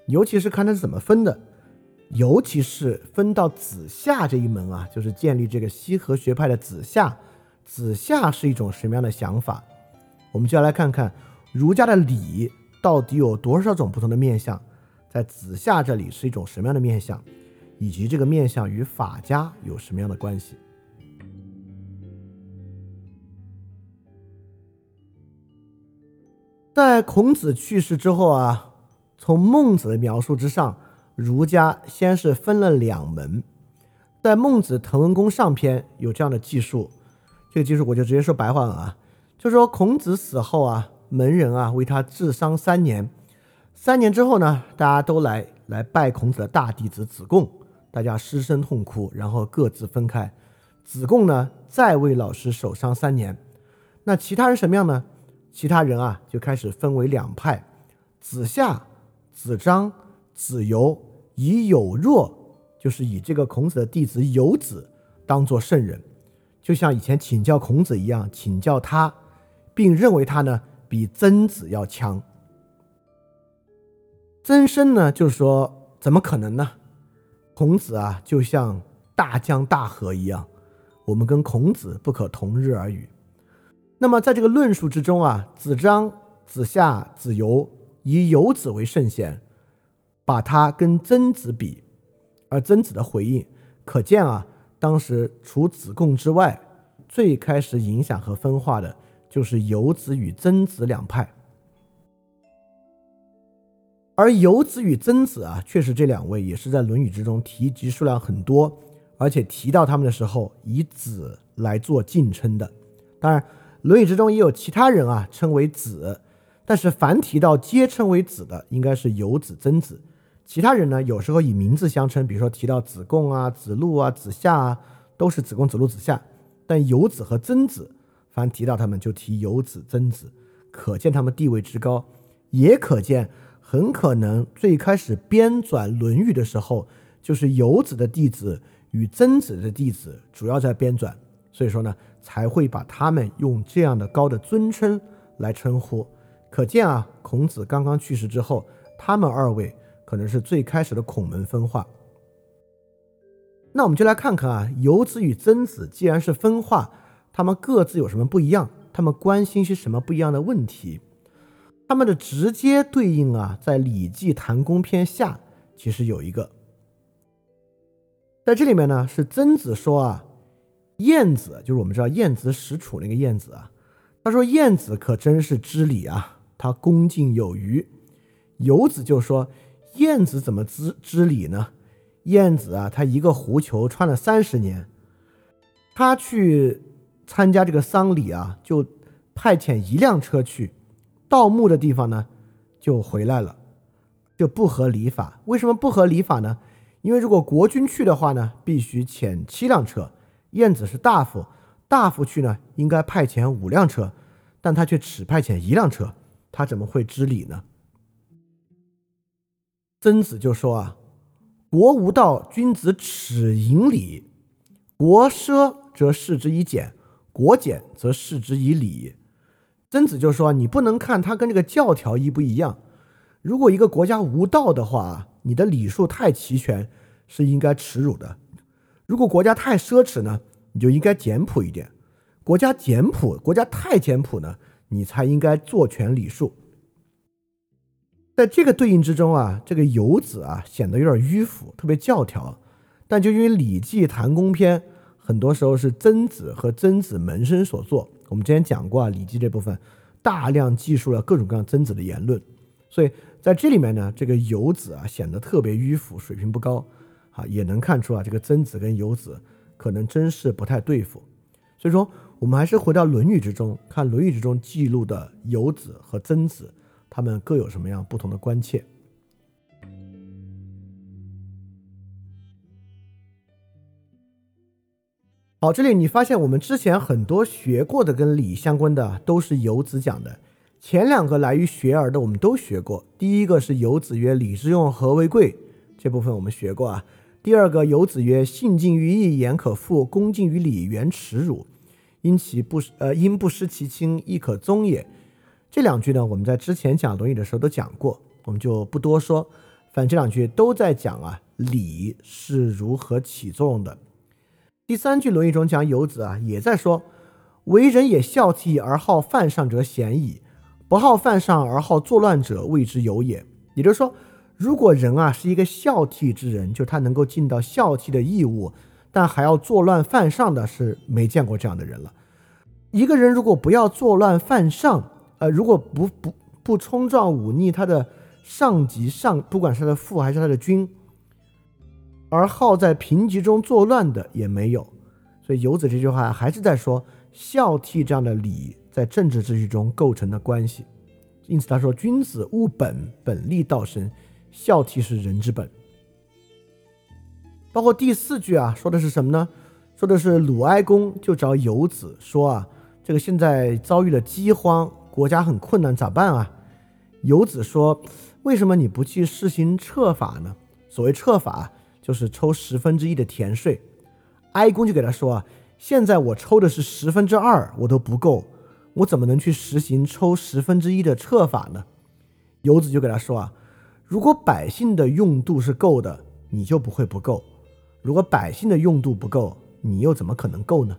Speaker 1: 尤其是看他是怎么分的，尤其是分到子夏这一门啊，就是建立这个西河学派的子夏，子夏是一种什么样的想法？我们就要来看看儒家的礼到底有多少种不同的面相，在子夏这里是一种什么样的面相，以及这个面相与法家有什么样的关系？在孔子去世之后啊，从孟子的描述之上，儒家先是分了两门。在《孟子滕文公上篇》有这样的记述，这个记述我就直接说白话了啊，就说孔子死后啊，门人啊为他治丧三年，三年之后呢，大家都来来拜孔子的大弟子子贡，大家失声痛哭，然后各自分开。子贡呢再为老师守丧三年，那其他人什么样呢？其他人啊，就开始分为两派：子夏、子张、子游，以有若，就是以这个孔子的弟子有子当做圣人，就像以前请教孔子一样，请教他，并认为他呢比曾子要强。曾参呢，就是说，怎么可能呢？孔子啊，就像大江大河一样，我们跟孔子不可同日而语。那么，在这个论述之中啊，子张、子夏、子游以游子为圣贤，把他跟曾子比，而曾子的回应可见啊，当时除子贡之外，最开始影响和分化的就是游子与曾子两派。而游子与曾子啊，确实这两位也是在《论语》之中提及数量很多，而且提到他们的时候以子来做敬称的。当然，《论语》之中也有其他人啊称为子，但是凡提到皆称为子的，应该是游子、曾子。其他人呢，有时候以名字相称，比如说提到子贡啊、子路啊、子夏啊，都是子贡、子路、子夏。但游子和曾子，凡提到他们就提游子、曾子，可见他们地位之高，也可见。很可能最开始编纂《论语》的时候，就是游子的弟子与曾子的弟子主要在编纂，所以说呢，才会把他们用这样的高的尊称来称呼。可见啊，孔子刚刚去世之后，他们二位可能是最开始的孔门分化。那我们就来看看啊，游子与曾子既然是分化，他们各自有什么不一样？他们关心些什么不一样的问题？他们的直接对应啊，在《礼记·谈公篇下》其实有一个，在这里面呢，是曾子说啊，晏子就是我们知道晏子使楚那个晏子啊，他说晏子可真是知礼啊，他恭敬有余。游子就说晏子怎么知知礼呢？晏子啊，他一个狐裘穿了三十年，他去参加这个丧礼啊，就派遣一辆车去。盗墓的地方呢，就回来了，就不合礼法。为什么不合礼法呢？因为如果国君去的话呢，必须遣七辆车。晏子是大夫，大夫去呢，应该派遣五辆车，但他却只派遣一辆车，他怎么会知礼呢？曾子就说啊：“国无道，君子耻盈礼；国奢则视之以俭，国俭则视之以礼。”曾子就说：“你不能看他跟这个教条一不一样。如果一个国家无道的话，你的礼数太齐全是应该耻辱的；如果国家太奢侈呢，你就应该简朴一点。国家简朴，国家太简朴呢，你才应该做全礼数。在这个对应之中啊，这个游子啊显得有点迂腐，特别教条。但就因为《礼记·谈公篇》很多时候是曾子和曾子门生所作。”我们之前讲过啊，《礼记》这部分大量记述了各种各样曾子的言论，所以在这里面呢，这个游子啊显得特别迂腐，水平不高啊，也能看出啊，这个曾子跟游子可能真是不太对付。所以说，我们还是回到《论语》之中，看《论语》之中记录的游子和曾子，他们各有什么样不同的关切。好，这里你发现我们之前很多学过的跟礼相关的都是游子讲的，前两个来于学而的我们都学过。第一个是游子曰：“礼之用，和为贵。”这部分我们学过啊。第二个游子曰：“信近于义，言可复；恭敬于礼，原耻辱。因其不呃，因不失其亲，亦可宗也。”这两句呢，我们在之前讲《论语》的时候都讲过，我们就不多说。反正这两句都在讲啊，礼是如何起作用的。第三句《论语》中讲游子啊，也在说：“为人也孝悌而好犯上者鲜矣，不好犯上而好作乱者，谓之有也。”也就是说，如果人啊是一个孝悌之人，就他能够尽到孝悌的义务，但还要作乱犯上的是没见过这样的人了。一个人如果不要作乱犯上，呃，如果不不不冲撞忤逆他的上级上，不管是他的父还是他的君。而好在贫瘠中作乱的也没有，所以游子这句话还是在说孝悌这样的礼在政治秩序中构成的关系。因此他说：“君子务本，本立道生，孝悌是人之本。”包括第四句啊，说的是什么呢？说的是鲁哀公就找游子说啊，这个现在遭遇了饥荒，国家很困难，咋办啊？游子说：“为什么你不去施行撤法呢？所谓撤法。”就是抽十分之一的田税，哀公就给他说啊，现在我抽的是十分之二，我都不够，我怎么能去实行抽十分之一的撤法呢？游子就给他说啊，如果百姓的用度是够的，你就不会不够；如果百姓的用度不够，你又怎么可能够呢？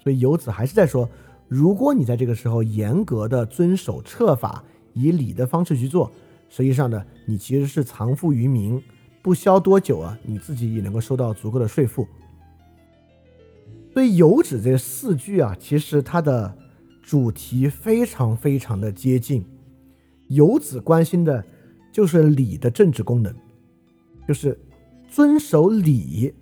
Speaker 1: 所以游子还是在说，如果你在这个时候严格的遵守策法，以礼的方式去做，实际上呢，你其实是藏富于民，不消多久啊，你自己也能够收到足够的税赋。所以游子这四句啊，其实它的主题非常非常的接近。游子关心的就是礼的政治功能，就是遵守礼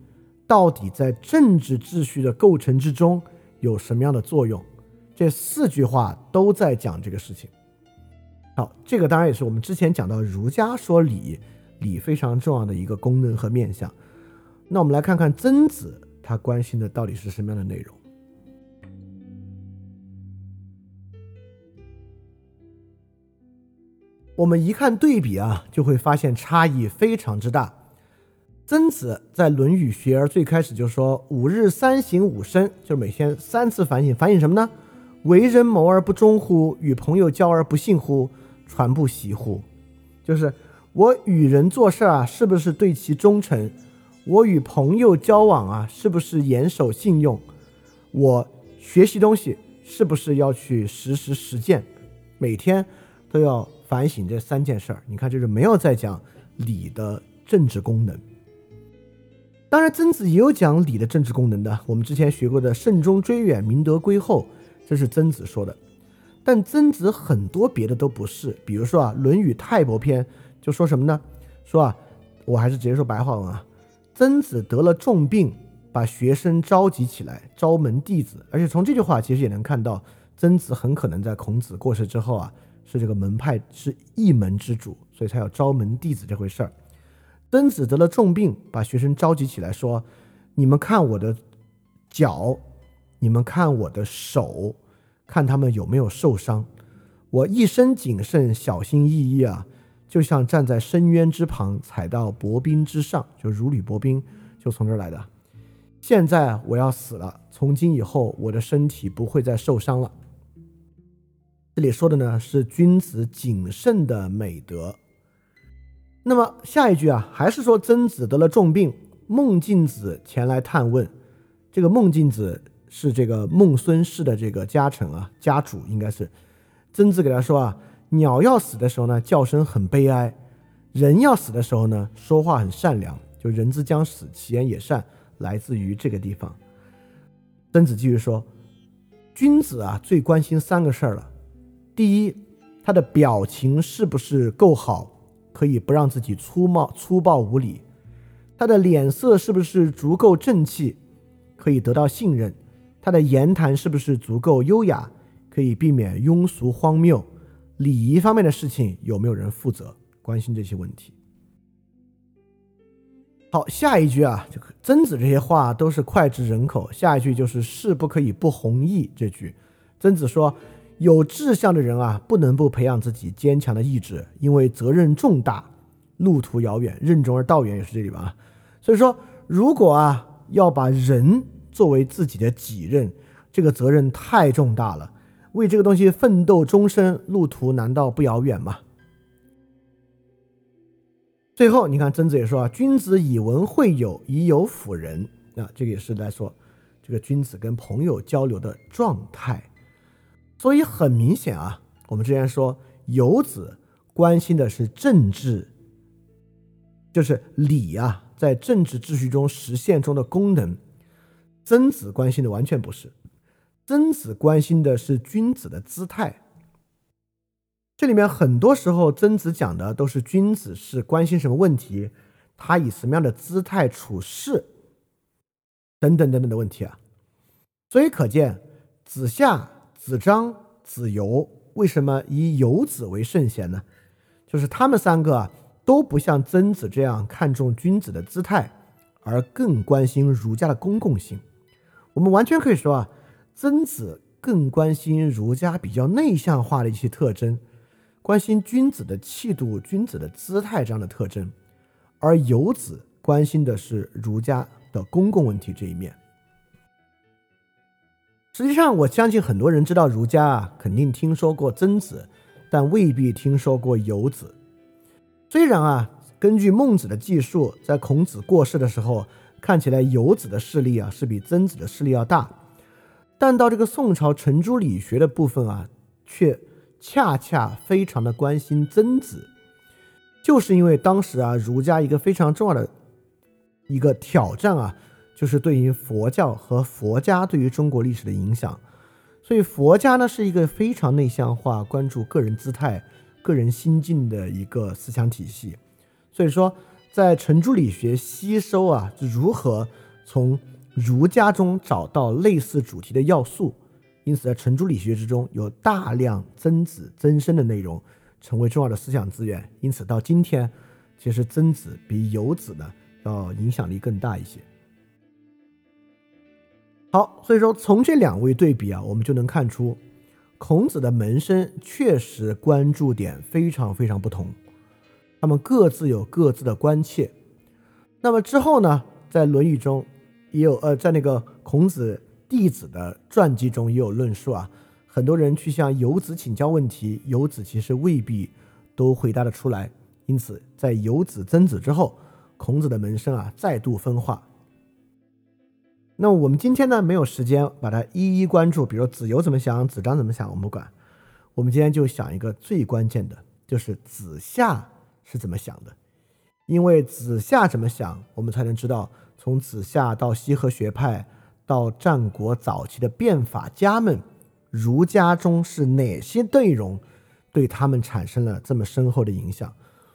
Speaker 1: 到底在政治秩序的构成之中有什么样的作用。这四句话都在讲这个事情。好，这个当然也是我们之前讲到儒家说礼，礼非常重要的一个功能和面向。那我们来看看曾子他关心的到底是什么样的内容。我们一看对比啊，就会发现差异非常之大。曾子在《论语学而》最开始就说：“五日三省吾身”，就是每天三次反省。反省什么呢？为人谋而不忠乎？与朋友交而不信乎？传不习乎？就是我与人做事啊，是不是对其忠诚？我与朋友交往啊，是不是严守信用？我学习东西是不是要去实时实践？每天都要反省这三件事儿。你看，就是没有在讲礼的政治功能。当然，曾子也有讲礼的政治功能的。我们之前学过的“慎终追远，明德归厚”。这是曾子说的，但曾子很多别的都不是。比如说啊，《论语泰伯篇》就说什么呢？说啊，我还是直接说白话文啊。曾子得了重病，把学生召集起来，招门弟子。而且从这句话其实也能看到，曾子很可能在孔子过世之后啊，是这个门派是一门之主，所以才有招门弟子这回事儿。曾子得了重病，把学生召集起来，说：“你们看我的脚。”你们看我的手，看他们有没有受伤。我一身谨慎，小心翼翼啊，就像站在深渊之旁，踩到薄冰之上，就如履薄冰，就从这儿来的。现在我要死了，从今以后我的身体不会再受伤了。这里说的呢是君子谨慎的美德。那么下一句啊，还是说曾子得了重病，孟敬子前来探问。这个孟敬子。是这个孟孙氏的这个家臣啊，家主应该是。曾子给他说啊，鸟要死的时候呢，叫声很悲哀；人要死的时候呢，说话很善良。就人之将死，其言也善，来自于这个地方。曾子继续说，君子啊，最关心三个事儿了。第一，他的表情是不是够好，可以不让自己粗冒粗暴无礼；他的脸色是不是足够正气，可以得到信任。他的言谈是不是足够优雅，可以避免庸俗荒谬？礼仪方面的事情有没有人负责关心这些问题？好，下一句啊，这个曾子这些话都是脍炙人口。下一句就是“事不可以不弘毅”这句。曾子说，有志向的人啊，不能不培养自己坚强的意志，因为责任重大，路途遥远，任重而道远也是这里吧？所以说，如果啊要把人。作为自己的己任，这个责任太重大了。为这个东西奋斗终身，路途难道不遥远吗？最后，你看曾子也说啊：“君子以文会友，以友辅仁。”啊，这个也是在说这个君子跟朋友交流的状态。所以很明显啊，我们之前说游子关心的是政治，就是礼啊，在政治秩序中实现中的功能。曾子关心的完全不是，曾子关心的是君子的姿态。这里面很多时候，曾子讲的都是君子是关心什么问题，他以什么样的姿态处事，等等等等的问题啊。所以可见，子夏、子张、子游为什么以游子为圣贤呢？就是他们三个啊，都不像曾子这样看重君子的姿态，而更关心儒家的公共性。我们完全可以说啊，曾子更关心儒家比较内向化的一些特征，关心君子的气度、君子的姿态这样的特征，而游子关心的是儒家的公共问题这一面。实际上，我相信很多人知道儒家啊，肯定听说过曾子，但未必听说过游子。虽然啊，根据孟子的记述，在孔子过世的时候。看起来游子的势力啊是比曾子的势力要大，但到这个宋朝程朱理学的部分啊，却恰恰非常的关心曾子，就是因为当时啊，儒家一个非常重要的一个挑战啊，就是对于佛教和佛家对于中国历史的影响。所以佛家呢是一个非常内向化、关注个人姿态、个人心境的一个思想体系。所以说，在程朱理学吸收啊，如何从儒家中找到类似主题的要素，因此在程朱理学之中有大量曾子曾参的内容，成为重要的思想资源。因此到今天，其实曾子比游子呢要影响力更大一些。好，所以说从这两位对比啊，我们就能看出，孔子的门生确实关注点非常非常不同，他们各自有各自的关切。那么之后呢，在《论语》中也有，呃，在那个孔子弟子的传记中也有论述啊，很多人去向游子请教问题，游子其实未必都回答得出来。因此，在游子、曾子之后，孔子的门生啊再度分化。那我们今天呢没有时间把它一一关注，比如子游怎么想，子张怎么想，我们不管。我们今天就想一个最关键的，就是子夏是怎么想的。因为子夏怎么想，我们才能知道从子夏到西河学派，到战国早期的变法家们，儒家中是哪些内容对他们产生了这么深厚的影响。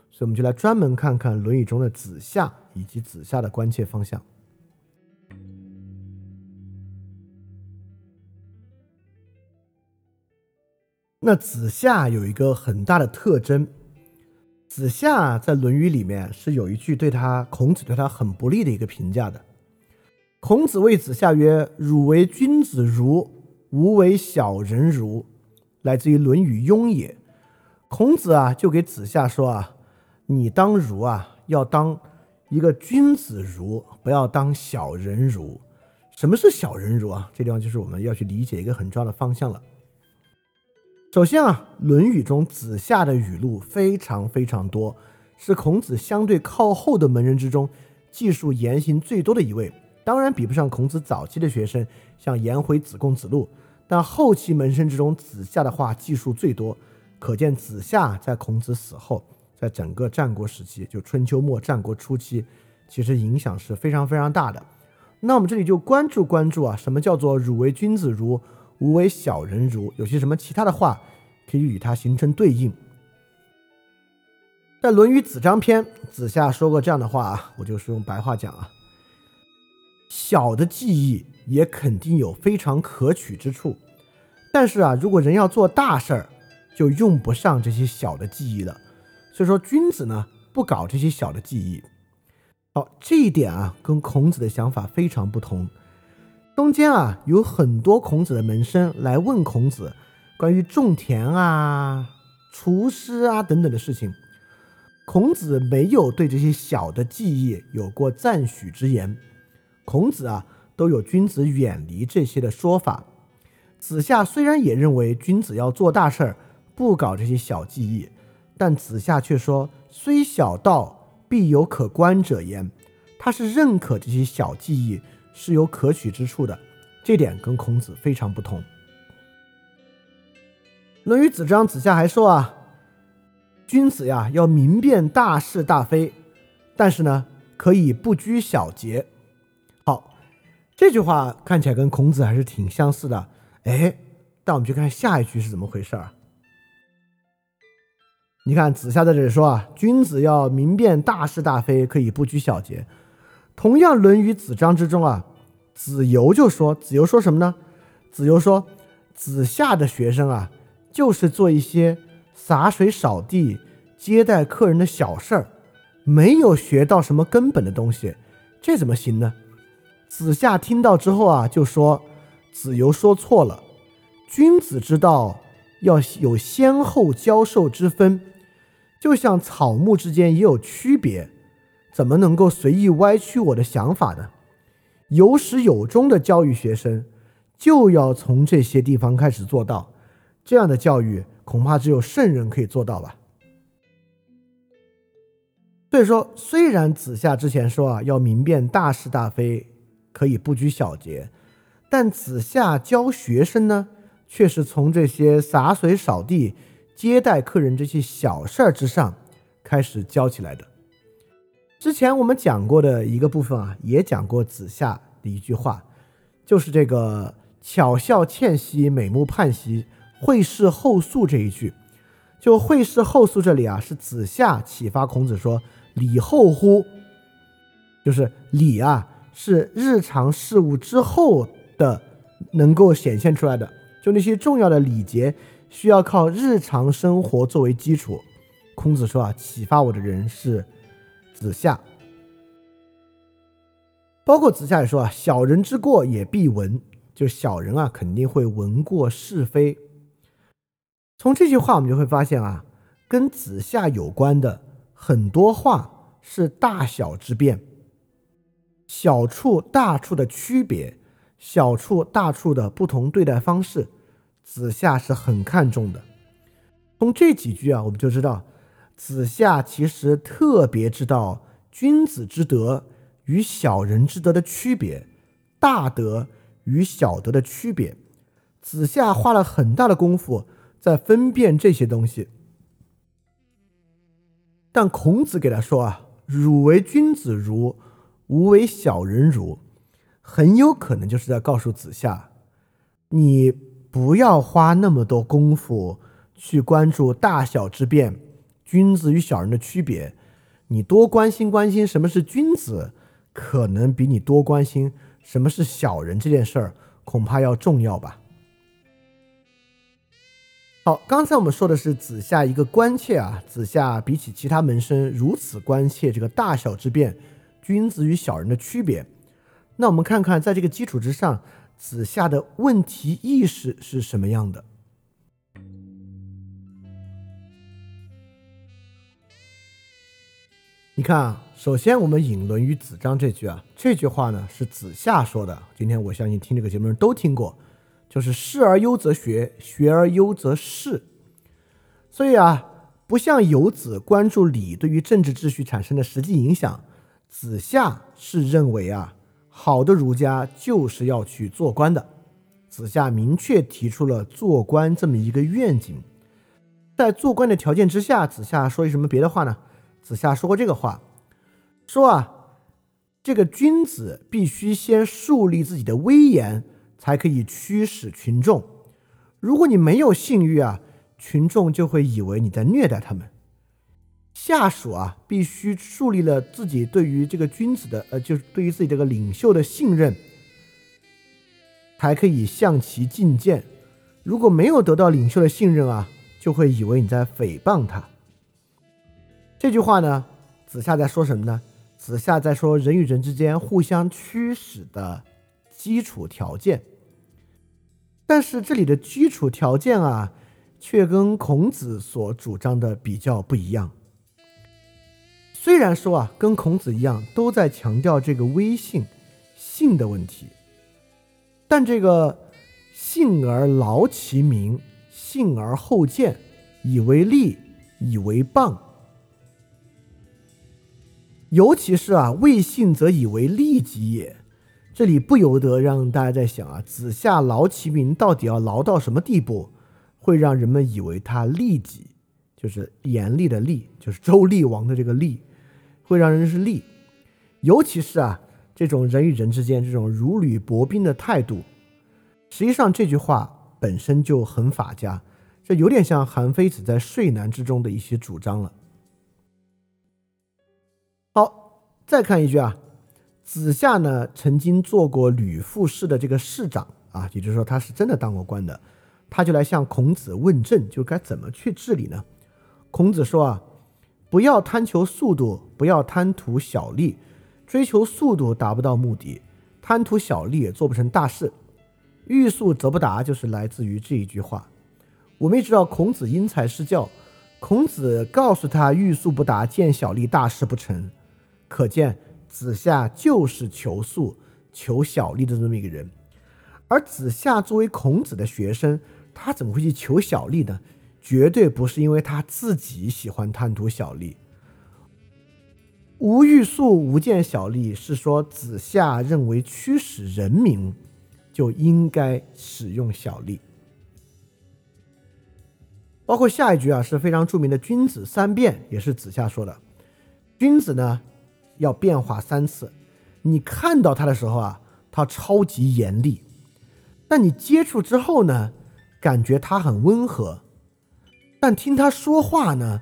Speaker 1: 所以我们就来专门看看《论语》中的子夏以及子夏的关切方向。那子夏有一个很大的特征，子夏在《论语》里面是有一句对他孔子对他很不利的一个评价的。孔子谓子夏曰：“汝为君子如，吾为小人如。”来自于《论语雍也》。孔子啊，就给子夏说啊：“你当如啊，要当一个君子如，不要当小人如。”什么是小人如啊？这地方就是我们要去理解一个很重要的方向了。首先啊，《论语》中子夏的语录非常非常多，是孔子相对靠后的门人之中，记述言行最多的一位。当然比不上孔子早期的学生，像颜回、子贡、子路，但后期门生之中，子夏的话记述最多，可见子夏在孔子死后，在整个战国时期，就春秋末战国初期，其实影响是非常非常大的。那我们这里就关注关注啊，什么叫做“汝为君子如”？无为小人如，有些什么其他的话可以与它形成对应？在《论语子张篇》，子夏说过这样的话啊，我就是用白话讲啊。小的技艺也肯定有非常可取之处，但是啊，如果人要做大事儿，就用不上这些小的技艺了。所以说，君子呢不搞这些小的技艺。好，这一点啊，跟孔子的想法非常不同。中间啊，有很多孔子的门生来问孔子关于种田啊、厨师啊等等的事情，孔子没有对这些小的技艺有过赞许之言。孔子啊，都有君子远离这些的说法。子夏虽然也认为君子要做大事儿，不搞这些小技艺，但子夏却说：“虽小道，必有可观者焉。”他是认可这些小技艺。是有可取之处的，这点跟孔子非常不同。《论语子张》子夏还说啊，君子呀要明辨大是大非，但是呢可以不拘小节。好，这句话看起来跟孔子还是挺相似的。哎，但我们去看下一句是怎么回事儿。你看子夏在这里说啊，君子要明辨大是大非，可以不拘小节。同样，《论语子张》之中啊，子游就说：“子游说什么呢？子游说，子夏的学生啊，就是做一些洒水、扫地、接待客人的小事儿，没有学到什么根本的东西，这怎么行呢？”子夏听到之后啊，就说：“子游说错了，君子之道要有先后教授之分，就像草木之间也有区别。”怎么能够随意歪曲我的想法呢？有始有终的教育学生，就要从这些地方开始做到。这样的教育，恐怕只有圣人可以做到吧。所以说，虽然子夏之前说啊，要明辨大是大非，可以不拘小节，但子夏教学生呢，却是从这些洒水扫地、接待客人这些小事儿之上开始教起来的。之前我们讲过的一个部分啊，也讲过子夏的一句话，就是这个“巧笑倩兮，美目盼兮，会事后素”这一句。就会事后素这里啊，是子夏启发孔子说：“礼后乎？”就是礼啊，是日常事务之后的能够显现出来的。就那些重要的礼节，需要靠日常生活作为基础。孔子说啊，启发我的人是子夏。包括子夏也说啊，小人之过也必闻。就小人啊，肯定会闻过是非。从这句话，我们就会发现啊，跟子夏有关的很多话是大小之变，小处大处的区别，小处大处的不同对待方式，子夏是很看重的。从这几句啊，我们就知道，子夏其实特别知道君子之德与小人之德的区别，大德与小德的区别。子夏花了很大的功夫。在分辨这些东西，但孔子给他说啊：“汝为君子如，吾为小人如。”很有可能就是在告诉子夏，你不要花那么多功夫去关注大小之变，君子与小人的区别，你多关心关心什么是君子，可能比你多关心什么是小人这件事儿恐怕要重要吧。好，刚才我们说的是子夏一个关切啊，子夏比起其他门生如此关切这个大小之变，君子与小人的区别。那我们看看，在这个基础之上，子夏的问题意识是什么样的？你看啊，首先我们引《论语·子张》这句啊，这句话呢是子夏说的。今天我相信听这个节目人都听过。就是事而优则学，学而优则仕。所以啊，不像游子关注礼对于政治秩序产生的实际影响，子夏是认为啊，好的儒家就是要去做官的。子夏明确提出了做官这么一个愿景。在做官的条件之下，子夏说一什么别的话呢？子夏说过这个话，说啊，这个君子必须先树立自己的威严。才可以驱使群众。如果你没有信誉啊，群众就会以为你在虐待他们。下属啊，必须树立了自己对于这个君子的，呃，就是对于自己这个领袖的信任，才可以向其进谏。如果没有得到领袖的信任啊，就会以为你在诽谤他。这句话呢，子夏在说什么呢？子夏在说人与人之间互相驱使的基础条件。但是这里的基础条件啊，却跟孔子所主张的比较不一样。虽然说啊，跟孔子一样都在强调这个威信、信的问题，但这个信而劳其民，信而后见，以为利，以为谤。尤其是啊，未信则以为利己也。这里不由得让大家在想啊，子夏劳其民到底要劳到什么地步，会让人们以为他利己，就是严厉的厉，就是周厉王的这个厉，会让人是利。尤其是啊，这种人与人之间这种如履薄冰的态度，实际上这句话本身就很法家，这有点像韩非子在《睡难》之中的一些主张了。再看一句啊。子夏呢，曾经做过吕父氏的这个市长啊，也就是说他是真的当过官的，他就来向孔子问政，就该怎么去治理呢？孔子说啊，不要贪求速度，不要贪图小利，追求速度达不到目的，贪图小利也做不成大事，欲速则不达，就是来自于这一句话。我们也知道孔子因材施教，孔子告诉他欲速不达，见小利，大事不成，可见。子夏就是求速、求小利的这么一个人，而子夏作为孔子的学生，他怎么会去求小利呢？绝对不是因为他自己喜欢贪图小利。无欲速，无见小利，是说子夏认为驱使人民，就就应该使用小利。包括下一句啊，是非常著名的“君子三变”，也是子夏说的。君子呢，要变化三次。你看到他的时候啊，他超级严厉；但你接触之后呢，感觉他很温和；但听他说话呢，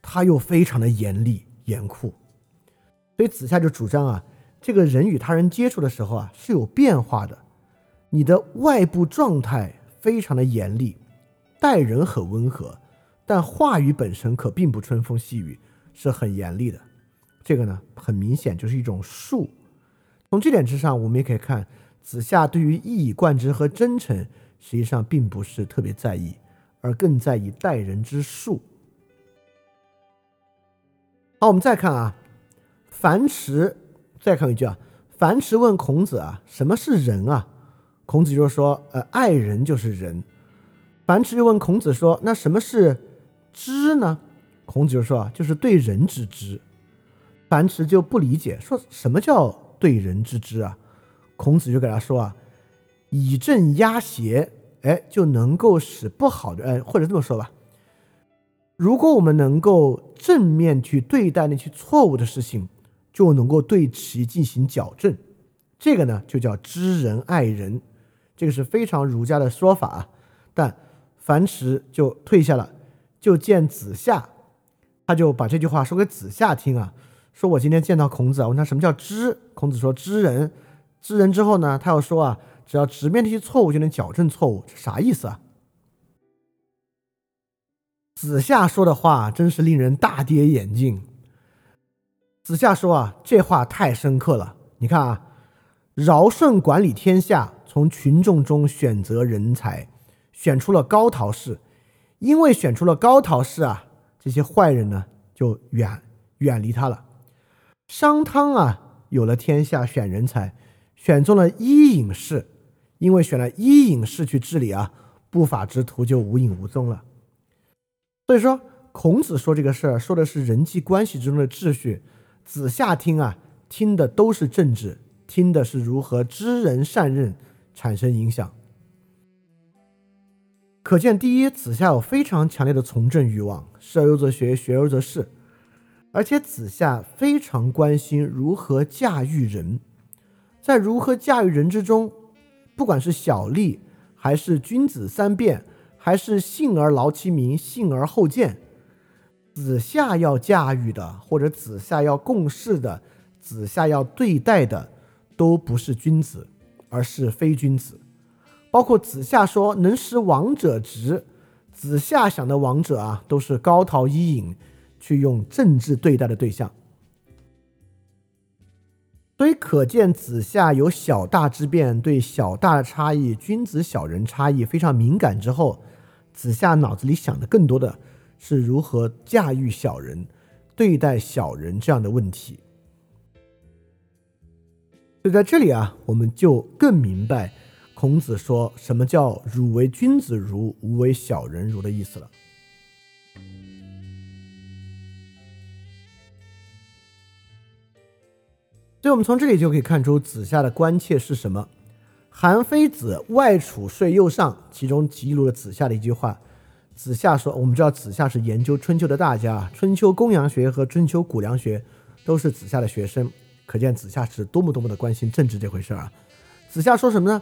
Speaker 1: 他又非常的严厉严酷。所以子夏就主张啊，这个人与他人接触的时候啊，是有变化的。你的外部状态非常的严厉。待人很温和，但话语本身可并不春风细雨，是很严厉的。这个呢，很明显就是一种术。从这点之上，我们也可以看子夏对于一以贯之和真诚，实际上并不是特别在意，而更在意待人之术。好，我们再看啊，樊迟，再看一句啊，樊迟问孔子啊，什么是仁啊？孔子就说，呃，爱人就是仁。樊迟又问孔子说：“那什么是知呢？”孔子就说：“啊，就是对人之知。”樊迟就不理解，说什么叫对人之知啊？孔子就给他说：“啊，以正压邪，哎，就能够使不好的，哎，或者这么说吧，如果我们能够正面去对待那些错误的事情，就能够对其进行矫正。这个呢，就叫知人爱人，这个是非常儒家的说法啊，但。”樊迟就退下了，就见子夏，他就把这句话说给子夏听啊，说我今天见到孔子啊，问他什么叫知，孔子说知人，知人之后呢，他又说啊，只要直面这些错误就能矫正错误，啥意思啊？子夏说的话真是令人大跌眼镜。子夏说啊，这话太深刻了，你看啊，尧舜管理天下，从群众中选择人才。选出了高陶氏，因为选出了高陶氏啊，这些坏人呢就远远离他了。商汤啊，有了天下选人才，选中了伊尹氏，因为选了伊尹氏去治理啊，不法之徒就无影无踪了。所以说，孔子说这个事儿，说的是人际关系之中的秩序。子夏听啊，听的都是政治，听的是如何知人善任，产生影响。可见，第一，子夏有非常强烈的从政欲望，事而优则学，学而优则仕，而且子夏非常关心如何驾驭人，在如何驾驭人之中，不管是小利，还是君子三变，还是信而劳其民，信而后见，子夏要驾驭的，或者子夏要共事的，子夏要对待的，都不是君子，而是非君子。包括子夏说能使王者直，子夏想的王者啊，都是高陶伊尹去用政治对待的对象。所以可见子夏有小大之变，对小大差异、君子小人差异非常敏感。之后，子夏脑子里想的更多的是如何驾驭小人、对待小人这样的问题。就在这里啊，我们就更明白。孔子说什么叫“汝为君子如，吾为小人如”的意思了。所以，我们从这里就可以看出子夏的关切是什么。韩非子外储税右上，其中记录了子夏的一句话。子夏说：“我们知道子夏是研究春秋的大家，春秋公羊学和春秋谷梁学都是子夏的学生，可见子夏是多么多么的关心政治这回事儿啊。”子夏说什么呢？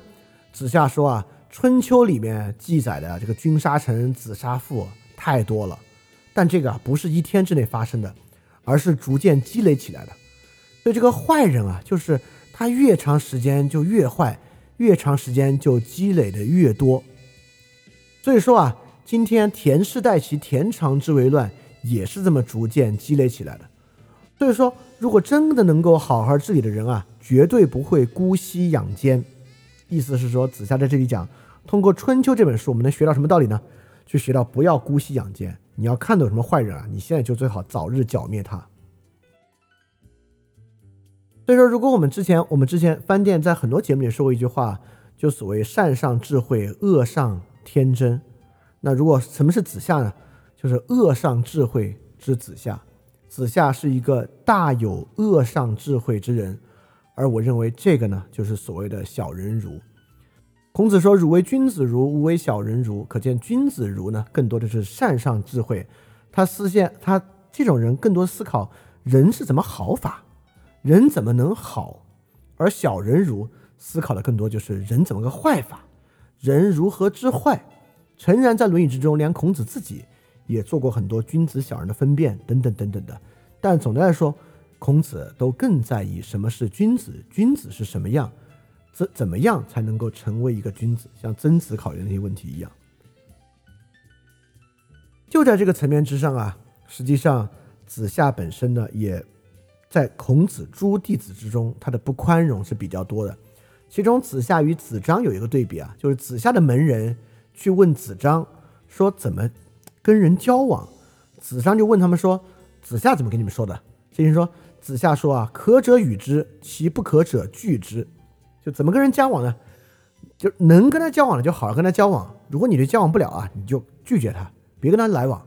Speaker 1: 子夏说啊，《春秋》里面记载的这个君杀臣、子杀父太多了，但这个不是一天之内发生的，而是逐渐积累起来的。所以这个坏人啊，就是他越长时间就越坏，越长时间就积累的越多。所以说啊，今天田氏代齐、田常之为乱，也是这么逐渐积累起来的。所以说，如果真的能够好好治理的人啊，绝对不会姑息养奸。意思是说，子夏在这里讲，通过《春秋》这本书，我们能学到什么道理呢？去学到不要姑息养奸。你要看到什么坏人啊，你现在就最好早日剿灭他。所以说，如果我们之前我们之前饭店在很多节目里说过一句话，就所谓善上智慧，恶上天真。那如果什么是子夏呢？就是恶上智慧之子夏。子夏是一个大有恶上智慧之人。而我认为这个呢，就是所谓的小人儒。孔子说：“汝为君子如，吾为小人如。”可见君子如呢，更多的是善上智慧。他思现，他这种人更多思考人是怎么好法，人怎么能好；而小人如思考的更多就是人怎么个坏法，人如何之坏。诚然，在《论语》之中，连孔子自己也做过很多君子小人的分辨，等等等等的。但总的来说，孔子都更在意什么是君子，君子是什么样，怎怎么样才能够成为一个君子，像曾子考虑那些问题一样。就在这个层面之上啊，实际上子夏本身呢，也在孔子诸弟子之中，他的不宽容是比较多的。其中，子夏与子张有一个对比啊，就是子夏的门人。去问子张说怎么跟人交往，子张就问他们说：“子夏怎么跟你们说的？”这人说：“子夏说啊，可者与之，其不可者拒之。就怎么跟人交往呢？就能跟他交往的就好好跟他交往。如果你就交往不了啊，你就拒绝他，别跟他来往。”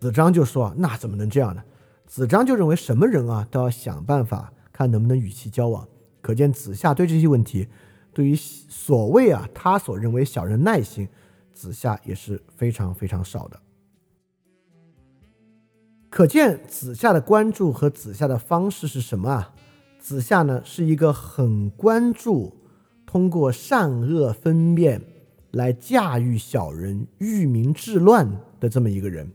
Speaker 1: 子张就说：“那怎么能这样呢？”子张就认为什么人啊都要想办法看能不能与其交往。可见子夏对这些问题，对于所谓啊他所认为小人耐心。子夏也是非常非常少的，可见子夏的关注和子夏的方式是什么啊？子夏呢是一个很关注通过善恶分辨来驾驭小人、御民治乱的这么一个人。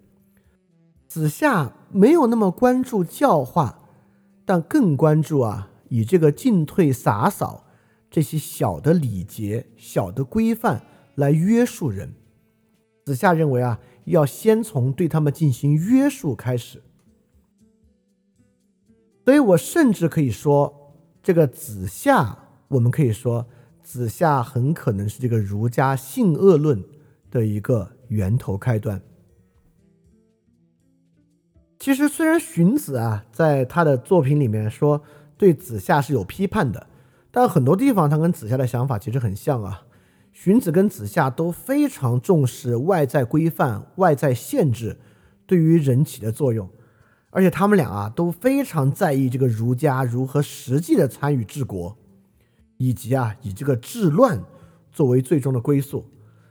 Speaker 1: 子夏没有那么关注教化，但更关注啊以这个进退洒扫这些小的礼节、小的规范。来约束人，子夏认为啊，要先从对他们进行约束开始。所以我甚至可以说，这个子夏，我们可以说，子夏很可能是这个儒家性恶论的一个源头开端。其实，虽然荀子啊，在他的作品里面说对子夏是有批判的，但很多地方他跟子夏的想法其实很像啊。荀子跟子夏都非常重视外在规范、外在限制对于人起的作用，而且他们俩啊都非常在意这个儒家如何实际的参与治国，以及啊以这个治乱作为最终的归宿。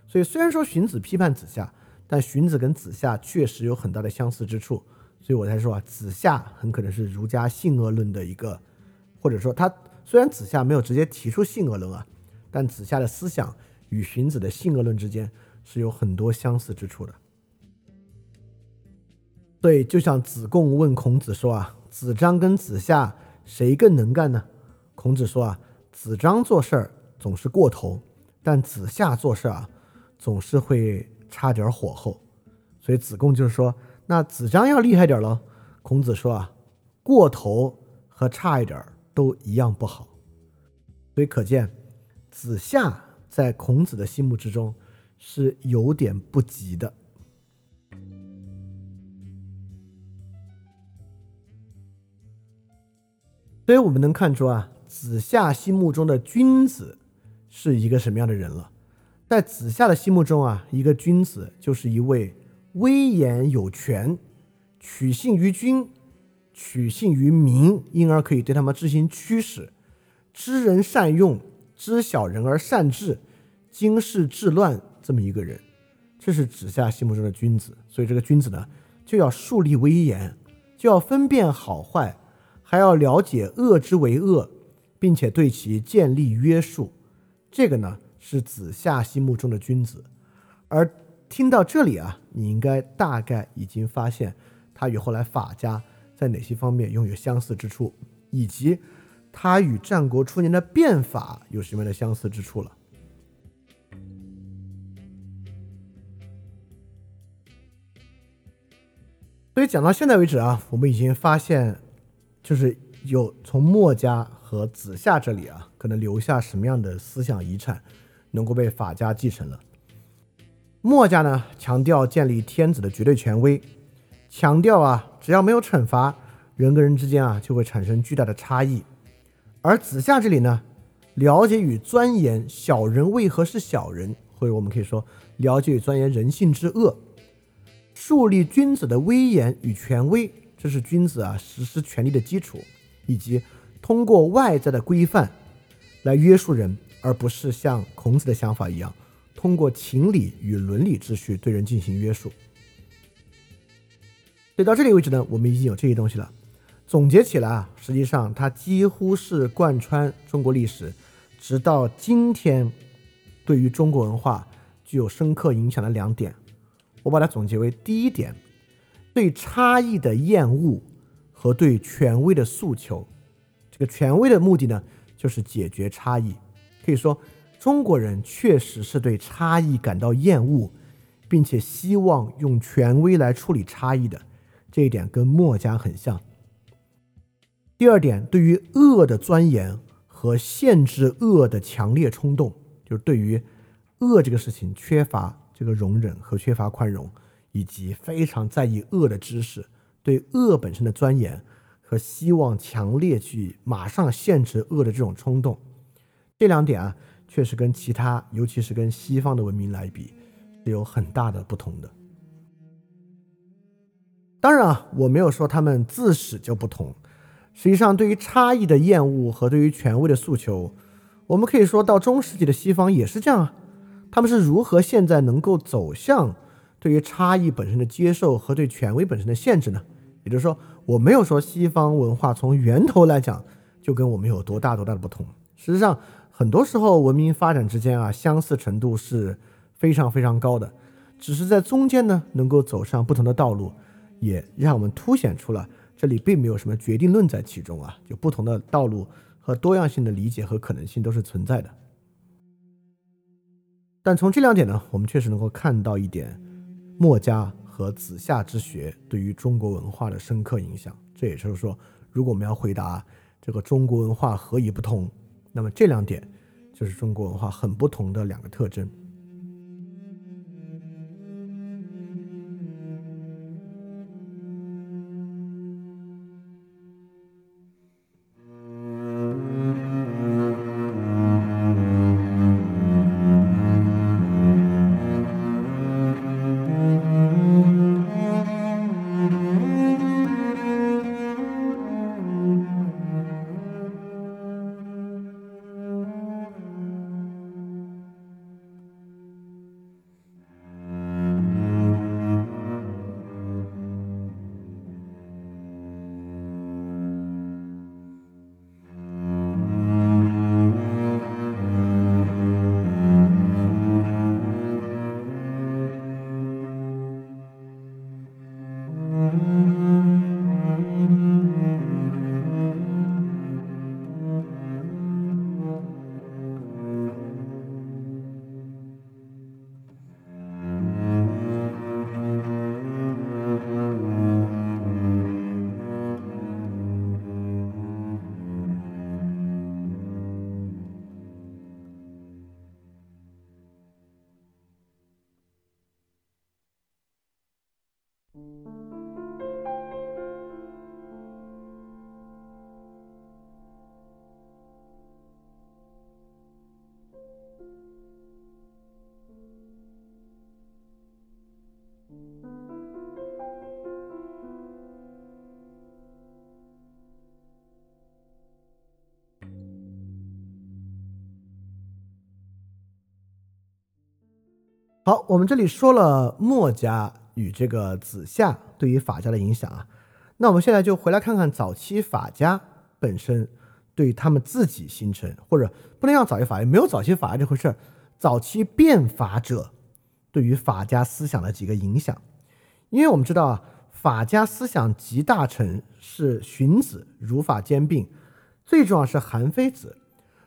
Speaker 1: 所以虽然说荀子批判子夏，但荀子跟子夏确实有很大的相似之处。所以我才说啊，子夏很可能是儒家性恶论的一个，或者说他虽然子夏没有直接提出性恶论啊，但子夏的思想。与荀子的性恶论之间是有很多相似之处的。对，就像子贡问孔子说啊：“子张跟子夏谁更能干呢？”孔子说啊：“子张做事儿总是过头，但子夏做事啊总是会差点火候。”所以子贡就是说：“那子张要厉害点喽。”孔子说啊：“过头和差一点都一样不好。”所以可见子夏。在孔子的心目之中，是有点不及的。所以我们能看出啊，子夏心目中的君子是一个什么样的人了？在子夏的心目中啊，一个君子就是一位威严有权、取信于君、取信于民，因而可以对他们执行驱使、知人善用。知小人而善治，经世治乱，这么一个人，这是子夏心目中的君子。所以这个君子呢，就要树立威严，就要分辨好坏，还要了解恶之为恶，并且对其建立约束。这个呢，是子夏心目中的君子。而听到这里啊，你应该大概已经发现他与后来法家在哪些方面拥有相似之处，以及。他与战国初年的变法有什么样的相似之处了？所以讲到现在为止啊，我们已经发现，就是有从墨家和子夏这里啊，可能留下什么样的思想遗产，能够被法家继承了。墨家呢，强调建立天子的绝对权威，强调啊，只要没有惩罚，人跟人之间啊，就会产生巨大的差异。而子夏这里呢，了解与钻研小人为何是小人，或者我们可以说了解与钻研人性之恶，树立君子的威严与权威，这是君子啊实施权力的基础，以及通过外在的规范来约束人，而不是像孔子的想法一样，通过情理与伦理秩序对人进行约束。所以到这里为止呢，我们已经有这些东西了。总结起来啊，实际上它几乎是贯穿中国历史，直到今天，对于中国文化具有深刻影响的两点，我把它总结为：第一点，对差异的厌恶和对权威的诉求。这个权威的目的呢，就是解决差异。可以说，中国人确实是对差异感到厌恶，并且希望用权威来处理差异的。这一点跟墨家很像。第二点，对于恶的钻研和限制恶的强烈冲动，就是对于恶这个事情缺乏这个容忍和缺乏宽容，以及非常在意恶的知识，对恶本身的钻研和希望强烈去马上限制恶的这种冲动，这两点啊，确实跟其他，尤其是跟西方的文明来比，是有很大的不同的。当然啊，我没有说他们自始就不同。实际上，对于差异的厌恶和对于权威的诉求，我们可以说到中世纪的西方也是这样啊。他们是如何现在能够走向对于差异本身的接受和对权威本身的限制呢？也就是说，我没有说西方文化从源头来讲就跟我们有多大多大的不同。实际上，很多时候文明发展之间啊，相似程度是非常非常高的，只是在中间呢，能够走上不同的道路，也让我们凸显出了。这里并没有什么决定论在其中啊，就不同的道路和多样性的理解和可能性都是存在的。但从这两点呢，我们确实能够看到一点墨家和子夏之学对于中国文化的深刻影响。这也就是说，如果我们要回答这个中国文化何以不同，那么这两点就是中国文化很不同的两个特征。好，我们这里说了墨家与这个子夏对于法家的影响啊，那我们现在就回来看看早期法家本身对他们自己形成，或者不能叫早期法家没有早期法家这回事儿，早期变法者对于法家思想的几个影响，因为我们知道啊，法家思想集大成是荀子，儒法兼并，最重要是韩非子，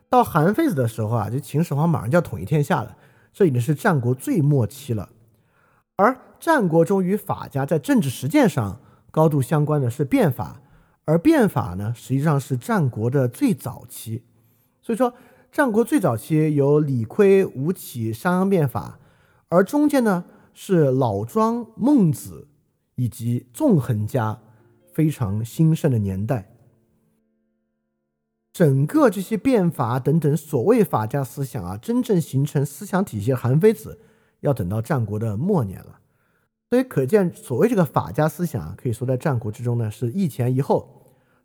Speaker 1: 到韩非子的时候啊，就秦始皇马上就要统一天下了。这已经是战国最末期了，而战国中与法家在政治实践上高度相关的是变法，而变法呢实际上是战国的最早期。所以说，战国最早期有李悝、吴起、商鞅变法，而中间呢是老庄、孟子以及纵横家非常兴盛的年代。整个这些变法等等所谓法家思想啊，真正形成思想体系的韩非子，要等到战国的末年了。所以可见，所谓这个法家思想啊，可以说在战国之中呢是一前一后。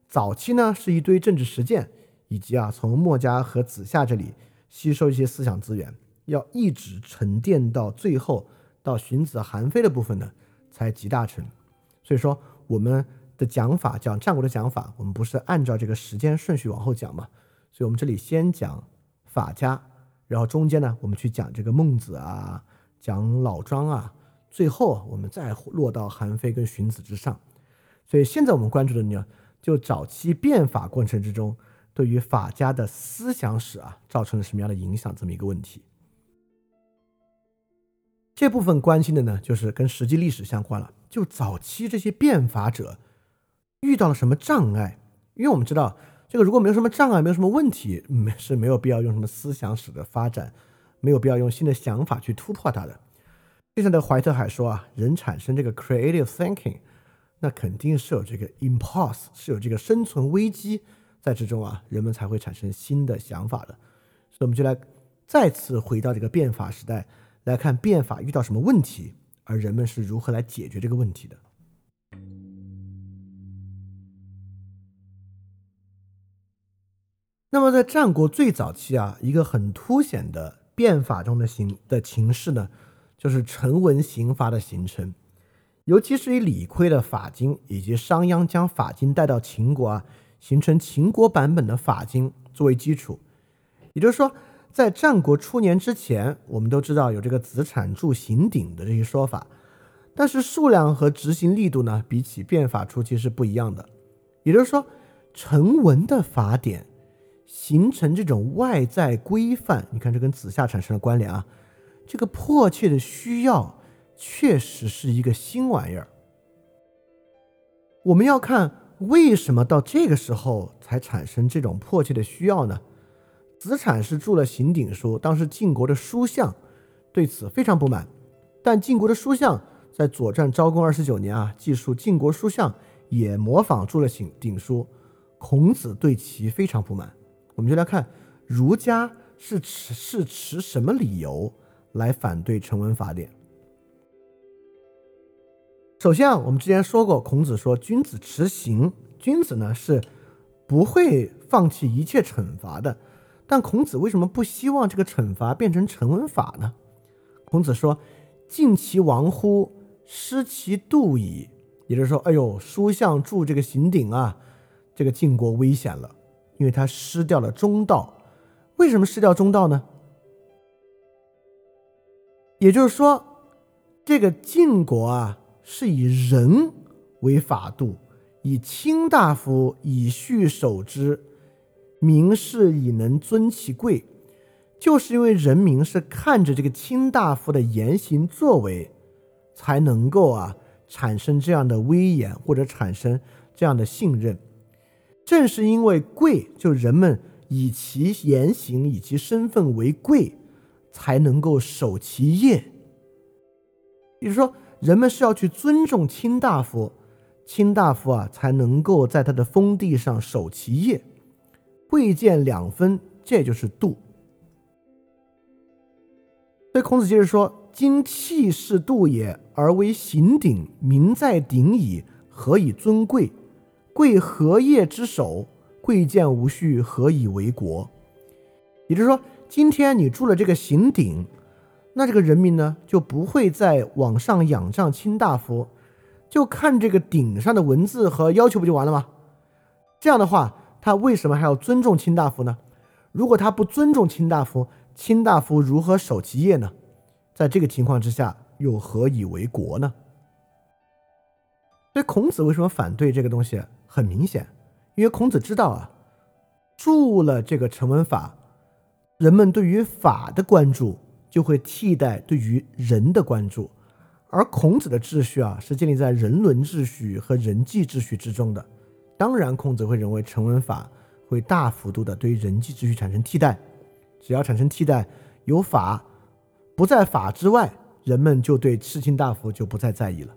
Speaker 1: 早期呢是一堆政治实践，以及啊从墨家和子夏这里吸收一些思想资源，要一直沉淀到最后到荀子、韩非的部分呢，才集大成。所以说，我们的讲法讲战国的讲法，我们不是按照这个时间顺序往后讲嘛？所以我们这里先讲法家，然后中间呢，我们去讲这个孟子啊，讲老庄啊，最后我们再落到韩非跟荀子之上。所以现在我们关注的呢，就早期变法过程之中。对于法家的思想史啊，造成了什么样的影响？这么一个问题，这部分关心的呢，就是跟实际历史相关了。就早期这些变法者遇到了什么障碍？因为我们知道，这个如果没有什么障碍，没有什么问题，没 是没有必要用什么思想史的发展，没有必要用新的想法去突破它的。就像的怀特海说啊，人产生这个 creative thinking，那肯定是有这个 impulse，是有这个生存危机。在之中啊，人们才会产生新的想法的，所以我们就来再次回到这个变法时代来看变法遇到什么问题，而人们是如何来解决这个问题的。那么在战国最早期啊，一个很凸显的变法中的形的形式呢，就是成文刑罚的形成，尤其是以李悝的法经以及商鞅将法经带到秦国啊。形成秦国版本的法经作为基础，也就是说，在战国初年之前，我们都知道有这个子产铸刑鼎的这些说法，但是数量和执行力度呢，比起变法初期是不一样的。也就是说，成文的法典形成这种外在规范，你看这跟子夏产生了关联啊，这个迫切的需要确实是一个新玩意儿。我们要看。为什么到这个时候才产生这种迫切的需要呢？子产是铸了刑鼎书，当时晋国的书相对此非常不满。但晋国的书相在《左传》昭公二十九年啊，记述晋国书相也模仿铸了刑鼎书，孔子对其非常不满。我们就来看儒家是持是持什么理由来反对成文法典。首先啊，我们之前说过，孔子说君子持刑，君子呢是不会放弃一切惩罚的。但孔子为什么不希望这个惩罚变成成文法呢？孔子说：“晋其亡乎？失其度矣。”也就是说，哎呦，书相铸这个刑鼎啊，这个晋国危险了，因为他失掉了中道。为什么失掉中道呢？也就是说，这个晋国啊。是以人为法度，以卿大夫以序守之，民士以能尊其贵。就是因为人民是看着这个卿大夫的言行作为，才能够啊产生这样的威严或者产生这样的信任。正是因为贵，就人们以其言行以其身份为贵，才能够守其业。比如说。人们是要去尊重卿大夫，卿大夫啊才能够在他的封地上守其业。贵贱两分，这就是度。所以孔子接着说：“今气是度也，而为行鼎，民在鼎矣，何以尊贵？贵何业之首？贵贱无序，何以为国？”也就是说，今天你住了这个行鼎。那这个人民呢，就不会再往上仰仗卿大夫，就看这个顶上的文字和要求不就完了吗？这样的话，他为什么还要尊重卿大夫呢？如果他不尊重卿大夫，卿大夫如何守其业呢？在这个情况之下，又何以为国呢？所以孔子为什么反对这个东西？很明显，因为孔子知道啊，注了这个成文法，人们对于法的关注。就会替代对于人的关注，而孔子的秩序啊是建立在人伦秩序和人际秩序之中的。当然，孔子会认为成文法会大幅度的对于人际秩序产生替代。只要产生替代，有法不在法之外，人们就对世卿大夫就不再在意了。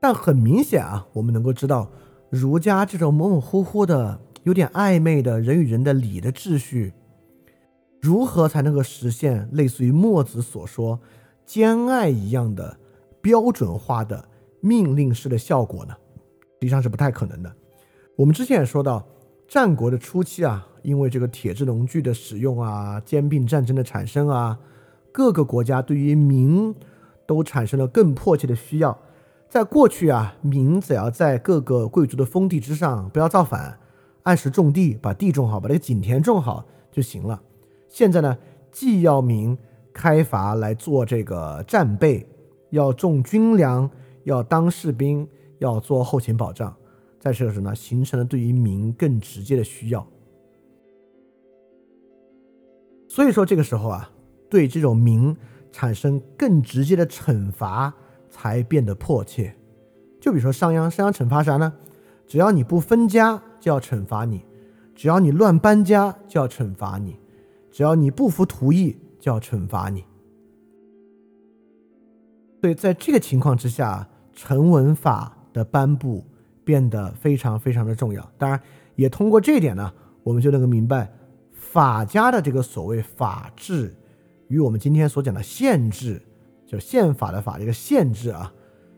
Speaker 1: 但很明显啊，我们能够知道，儒家这种模模糊糊的、有点暧昧的人与人的礼的秩序。如何才能够实现类似于墨子所说“兼爱”一样的标准化的命令式的效果呢？实际上是不太可能的。我们之前也说到，战国的初期啊，因为这个铁制农具的使用啊，兼并战争的产生啊，各个国家对于民都产生了更迫切的需要。在过去啊，民只要在各个贵族的封地之上不要造反，按时种地，把地种好，把这个井田种好就行了。现在呢，既要民开伐来做这个战备，要种军粮，要当士兵，要做后勤保障，在这个时候呢，形成了对于民更直接的需要。所以说，这个时候啊，对这种民产生更直接的惩罚。才变得迫切。就比如说商鞅，商鞅惩罚啥呢？只要你不分家，就要惩罚你；只要你乱搬家，就要惩罚你；只要你不服图役，就要惩罚你。所以在这个情况之下，成文法的颁布变得非常非常的重要。当然，也通过这一点呢，我们就能够明白法家的这个所谓法治，与我们今天所讲的限制。就宪法的法这个限制啊，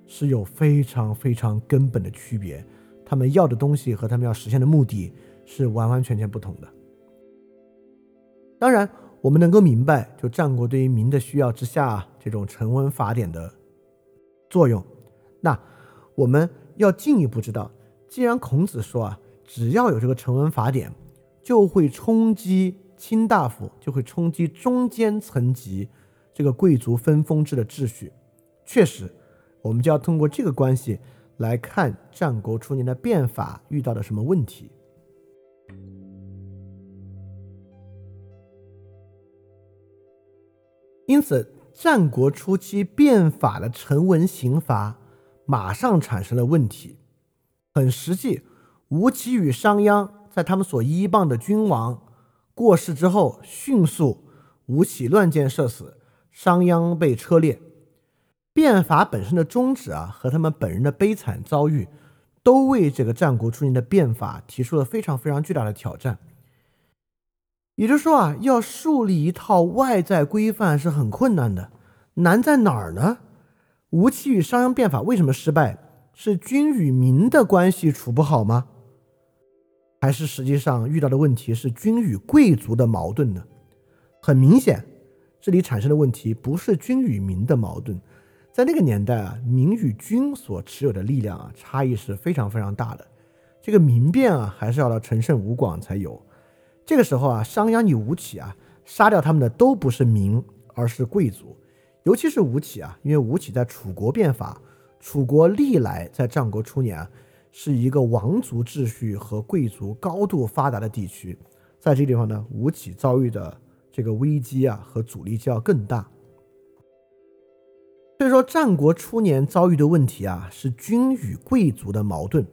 Speaker 1: 是有非常非常根本的区别。他们要的东西和他们要实现的目的是完完全全不同的。当然，我们能够明白，就战国对于民的需要之下，这种成文法典的作用。那我们要进一步知道，既然孔子说啊，只要有这个成文法典，就会冲击卿大夫，就会冲击中间层级。这个贵族分封制的秩序，确实，我们就要通过这个关系来看战国初年的变法遇到了什么问题。因此，战国初期变法的成文刑罚马上产生了问题。很实际，吴起与商鞅在他们所依傍的君王过世之后，迅速吴起乱箭射死。商鞅被车裂，变法本身的宗旨啊，和他们本人的悲惨遭遇，都为这个战国初年的变法提出了非常非常巨大的挑战。也就是说啊，要树立一套外在规范是很困难的，难在哪儿呢？吴起与商鞅变法为什么失败？是君与民的关系处不好吗？还是实际上遇到的问题是君与贵族的矛盾呢？很明显。这里产生的问题不是君与民的矛盾，在那个年代啊，民与君所持有的力量啊，差异是非常非常大的。这个民变啊，还是要到陈胜吴广才有。这个时候啊，商鞅与吴起啊，杀掉他们的都不是民，而是贵族。尤其是吴起啊，因为吴起在楚国变法，楚国历来在战国初年啊，是一个王族秩序和贵族高度发达的地区。在这个地方呢，吴起遭遇的。这个危机啊和阻力就要更大，所以说战国初年遭遇的问题啊是君与贵族的矛盾，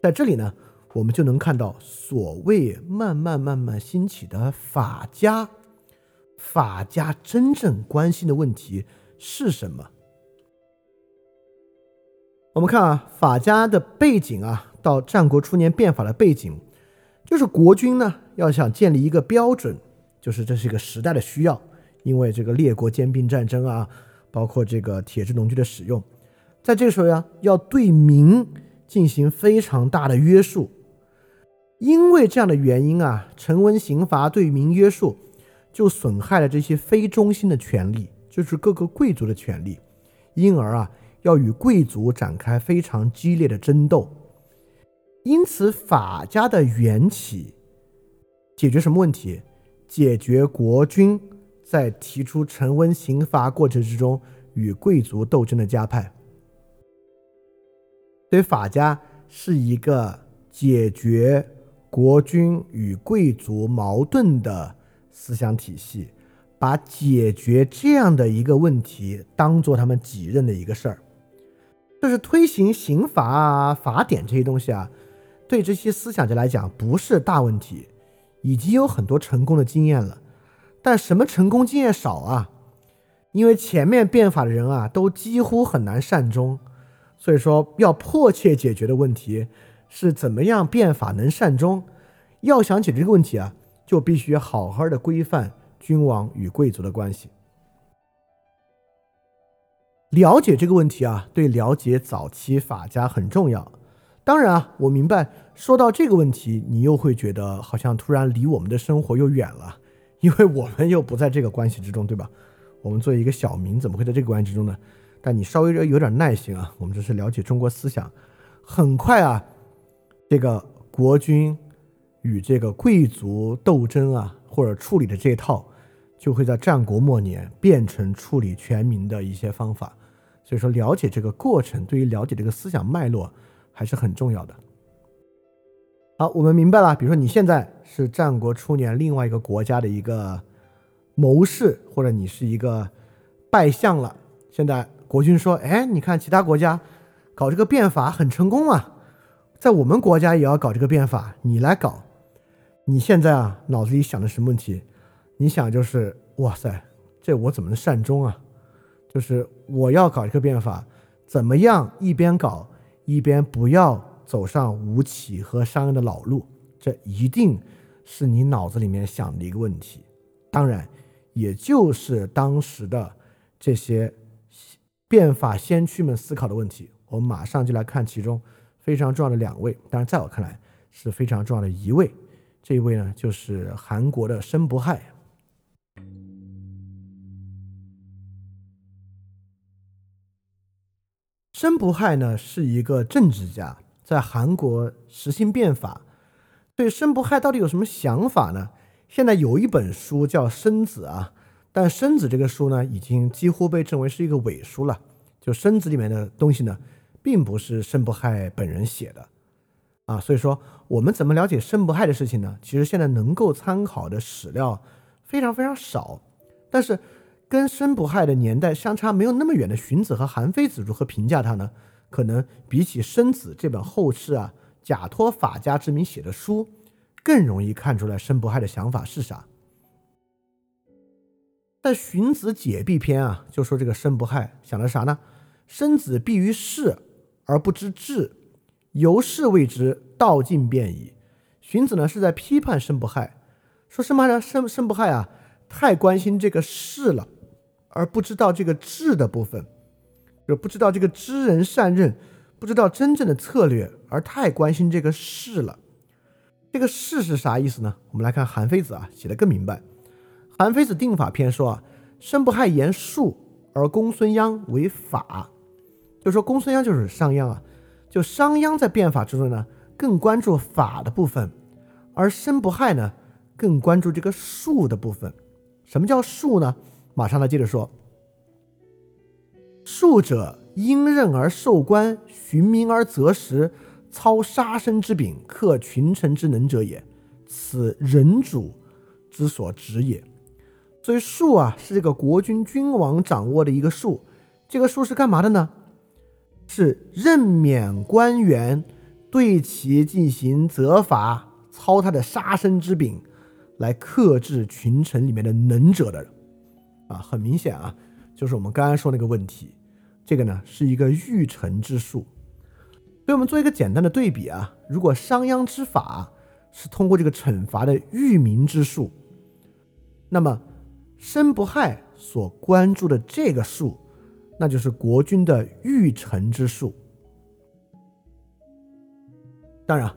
Speaker 1: 在这里呢我们就能看到所谓慢慢慢慢兴起的法家，法家真正关心的问题是什么？我们看啊法家的背景啊到战国初年变法的背景，就是国君呢要想建立一个标准。就是这是一个时代的需要，因为这个列国兼并战争啊，包括这个铁制农具的使用，在这个时候呀，要对民进行非常大的约束。因为这样的原因啊，成文刑罚对民约束，就损害了这些非中心的权利，就是各个贵族的权利，因而啊，要与贵族展开非常激烈的争斗。因此，法家的缘起解决什么问题？解决国君在提出成文刑罚过程之中与贵族斗争的家派，所以法家是一个解决国君与贵族矛盾的思想体系，把解决这样的一个问题当做他们己任的一个事儿，就是推行刑法啊、法典这些东西啊，对这些思想家来讲不是大问题。已经有很多成功的经验了，但什么成功经验少啊？因为前面变法的人啊，都几乎很难善终，所以说要迫切解决的问题是怎么样变法能善终。要想解决这个问题啊，就必须好好的规范君王与贵族的关系。了解这个问题啊，对了解早期法家很重要。当然啊，我明白，说到这个问题，你又会觉得好像突然离我们的生活又远了，因为我们又不在这个关系之中，对吧？我们作为一个小民，怎么会在这个关系之中呢？但你稍微有点耐心啊，我们这是了解中国思想，很快啊，这个国君与这个贵族斗争啊，或者处理的这套，就会在战国末年变成处理全民的一些方法。所以说，了解这个过程，对于了解这个思想脉络还是很重要的。好，我们明白了。比如说，你现在是战国初年另外一个国家的一个谋士，或者你是一个拜相了，现在。国君说：“哎，你看其他国家搞这个变法很成功啊，在我们国家也要搞这个变法，你来搞。你现在啊，脑子里想的什么问题？你想就是，哇塞，这我怎么能善终啊？就是我要搞这个变法，怎么样一边搞一边不要走上吴起和商鞅的老路？这一定是你脑子里面想的一个问题。当然，也就是当时的这些。”变法先驱们思考的问题，我们马上就来看其中非常重要的两位。当然，在我看来是非常重要的一位。这一位呢，就是韩国的申不害。申不害呢，是一个政治家，在韩国实行变法。对申不害到底有什么想法呢？现在有一本书叫《申子》啊。但《生子》这个书呢，已经几乎被称为是一个伪书了。就《生子》里面的东西呢，并不是申不害本人写的啊。所以说，我们怎么了解申不害的事情呢？其实现在能够参考的史料非常非常少。但是，跟申不害的年代相差没有那么远的荀子和韩非子如何评价他呢？可能比起《生子》这本后世啊假托法家之名写的书，更容易看出来申不害的想法是啥。在《荀子·解蔽篇》啊，就说这个申不害想的啥呢？生子必于事而不知治，由是谓之道尽便矣。荀子呢是在批判申不害，说什么呢？申申不害啊，太关心这个事了，而不知道这个治的部分，就不知道这个知人善任，不知道真正的策略，而太关心这个事了。这个事是啥意思呢？我们来看韩非子啊，写的更明白。韩非子定法篇说啊，申不害言术，而公孙鞅为法，就说公孙鞅就是商鞅啊，就商鞅在变法之中呢，更关注法的部分，而申不害呢，更关注这个术的部分。什么叫术呢？马上来接着说，术者，因任而受官，循民而择时，操杀身之柄，克群臣之能者也。此人主之所执也。所以术啊，是这个国君君王掌握的一个术。这个术是干嘛的呢？是任免官员，对其进行责罚，操他的杀身之柄，来克制群臣里面的能者的人。啊，很明显啊，就是我们刚刚说那个问题。这个呢，是一个御臣之术。所以我们做一个简单的对比啊，如果商鞅之法是通过这个惩罚的御民之术，那么。申不害所关注的这个术，那就是国君的御臣之术。当然，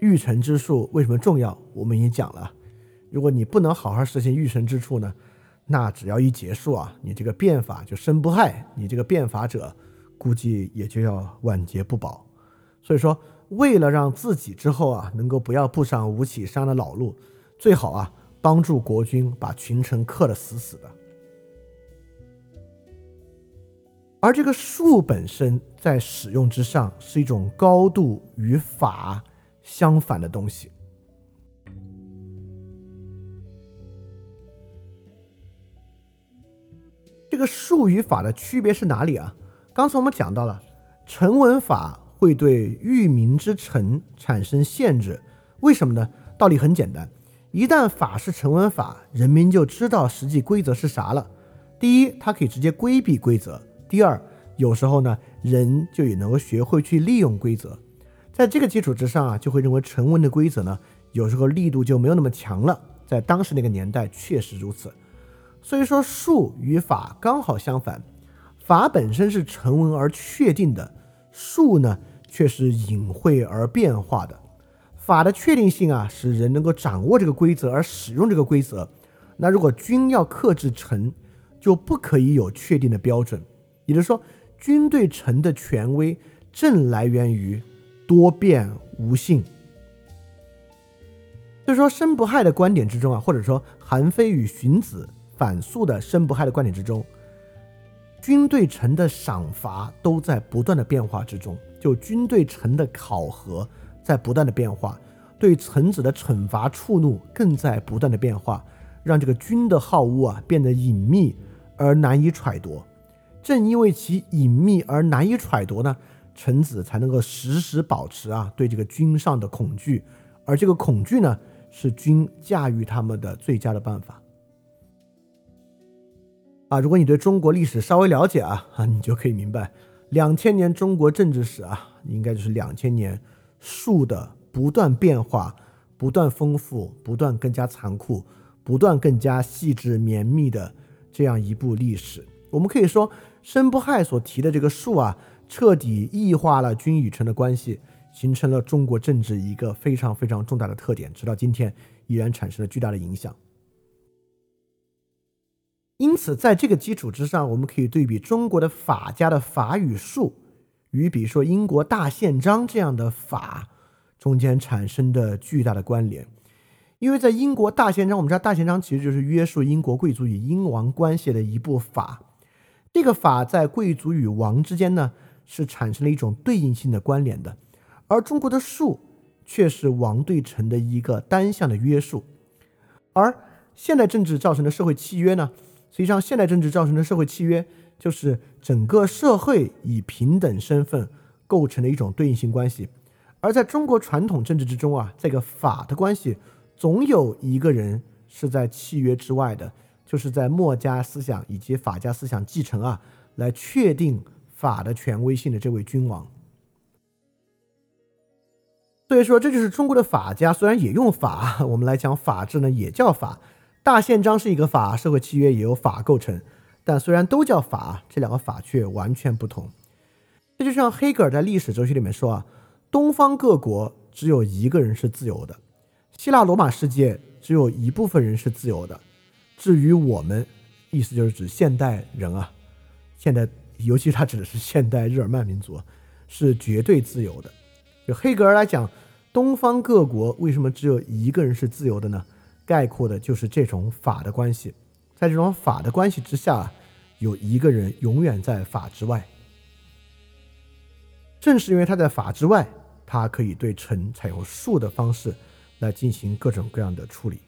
Speaker 1: 御臣之术为什么重要，我们已经讲了。如果你不能好好实现御臣之术呢，那只要一结束啊，你这个变法就申不害，你这个变法者估计也就要晚节不保。所以说，为了让自己之后啊能够不要步上吴起商的老路，最好啊。帮助国君把群臣克得死死的，而这个术本身在使用之上是一种高度与法相反的东西。个术语法的区别是哪里啊？刚才我们讲到了成文法会对域民之臣产生限制，为什么呢？道理很简单。一旦法是成文法，人民就知道实际规则是啥了。第一，他可以直接规避规则；第二，有时候呢，人就也能够学会去利用规则。在这个基础之上啊，就会认为成文的规则呢，有时候力度就没有那么强了。在当时那个年代，确实如此。所以说，术与法刚好相反，法本身是成文而确定的，术呢，却是隐晦而变化的。法的确定性啊，使人能够掌握这个规则而使用这个规则。那如果君要克制臣，就不可以有确定的标准。也就是说，君对臣的权威正来源于多变无性。所以说，申不害的观点之中啊，或者说韩非与荀子反诉的申不害的观点之中，君对臣的赏罚都在不断的变化之中。就君对臣的考核在不断的变化，对臣子的惩罚触怒更在不断的变化，让这个君的好恶啊变得隐秘而难以揣度。正因为其隐秘而难以揣度呢，臣子才能够时时保持啊对这个君上的恐惧，而这个恐惧呢，是君驾驭他们的最佳的办法。啊，如果你对中国历史稍微了解啊，啊，你就可以明白。两千年中国政治史啊，应该就是两千年树的不断变化、不断丰富、不断更加残酷、不断更加细致绵密的这样一部历史。我们可以说，申不害所提的这个树啊，彻底异化了君与臣的关系，形成了中国政治一个非常非常重大的特点，直到今天依然产生了巨大的影响。因此，在这个基础之上，我们可以对比中国的法家的法与术，与比如说英国大宪章这样的法中间产生的巨大的关联。因为在英国大宪章，我们知道大宪章其实就是约束英国贵族与英王关系的一部法。这个法在贵族与王之间呢，是产生了一种对应性的关联的，而中国的术却是王对臣的一个单向的约束。而现代政治造成的社会契约呢？实际上，现代政治造成的社会契约，就是整个社会以平等身份构成的一种对应性关系。而在中国传统政治之中啊，这个法的关系，总有一个人是在契约之外的，就是在墨家思想以及法家思想继承啊，来确定法的权威性的这位君王。所以说，这就是中国的法家虽然也用法，我们来讲法治呢，也叫法。大宪章是一个法，社会契约也由法构成，但虽然都叫法，这两个法却完全不同。这就像黑格尔在历史哲学里面说啊，东方各国只有一个人是自由的，希腊罗马世界只有一部分人是自由的，至于我们，意思就是指现代人啊，现代，尤其他指的是现代日耳曼民族，是绝对自由的。就黑格尔来讲，东方各国为什么只有一个人是自由的呢？概括的就是这种法的关系，在这种法的关系之下，有一个人永远在法之外。正是因为他在法之外，他可以对臣采用术的方式来进行各种各样的处理。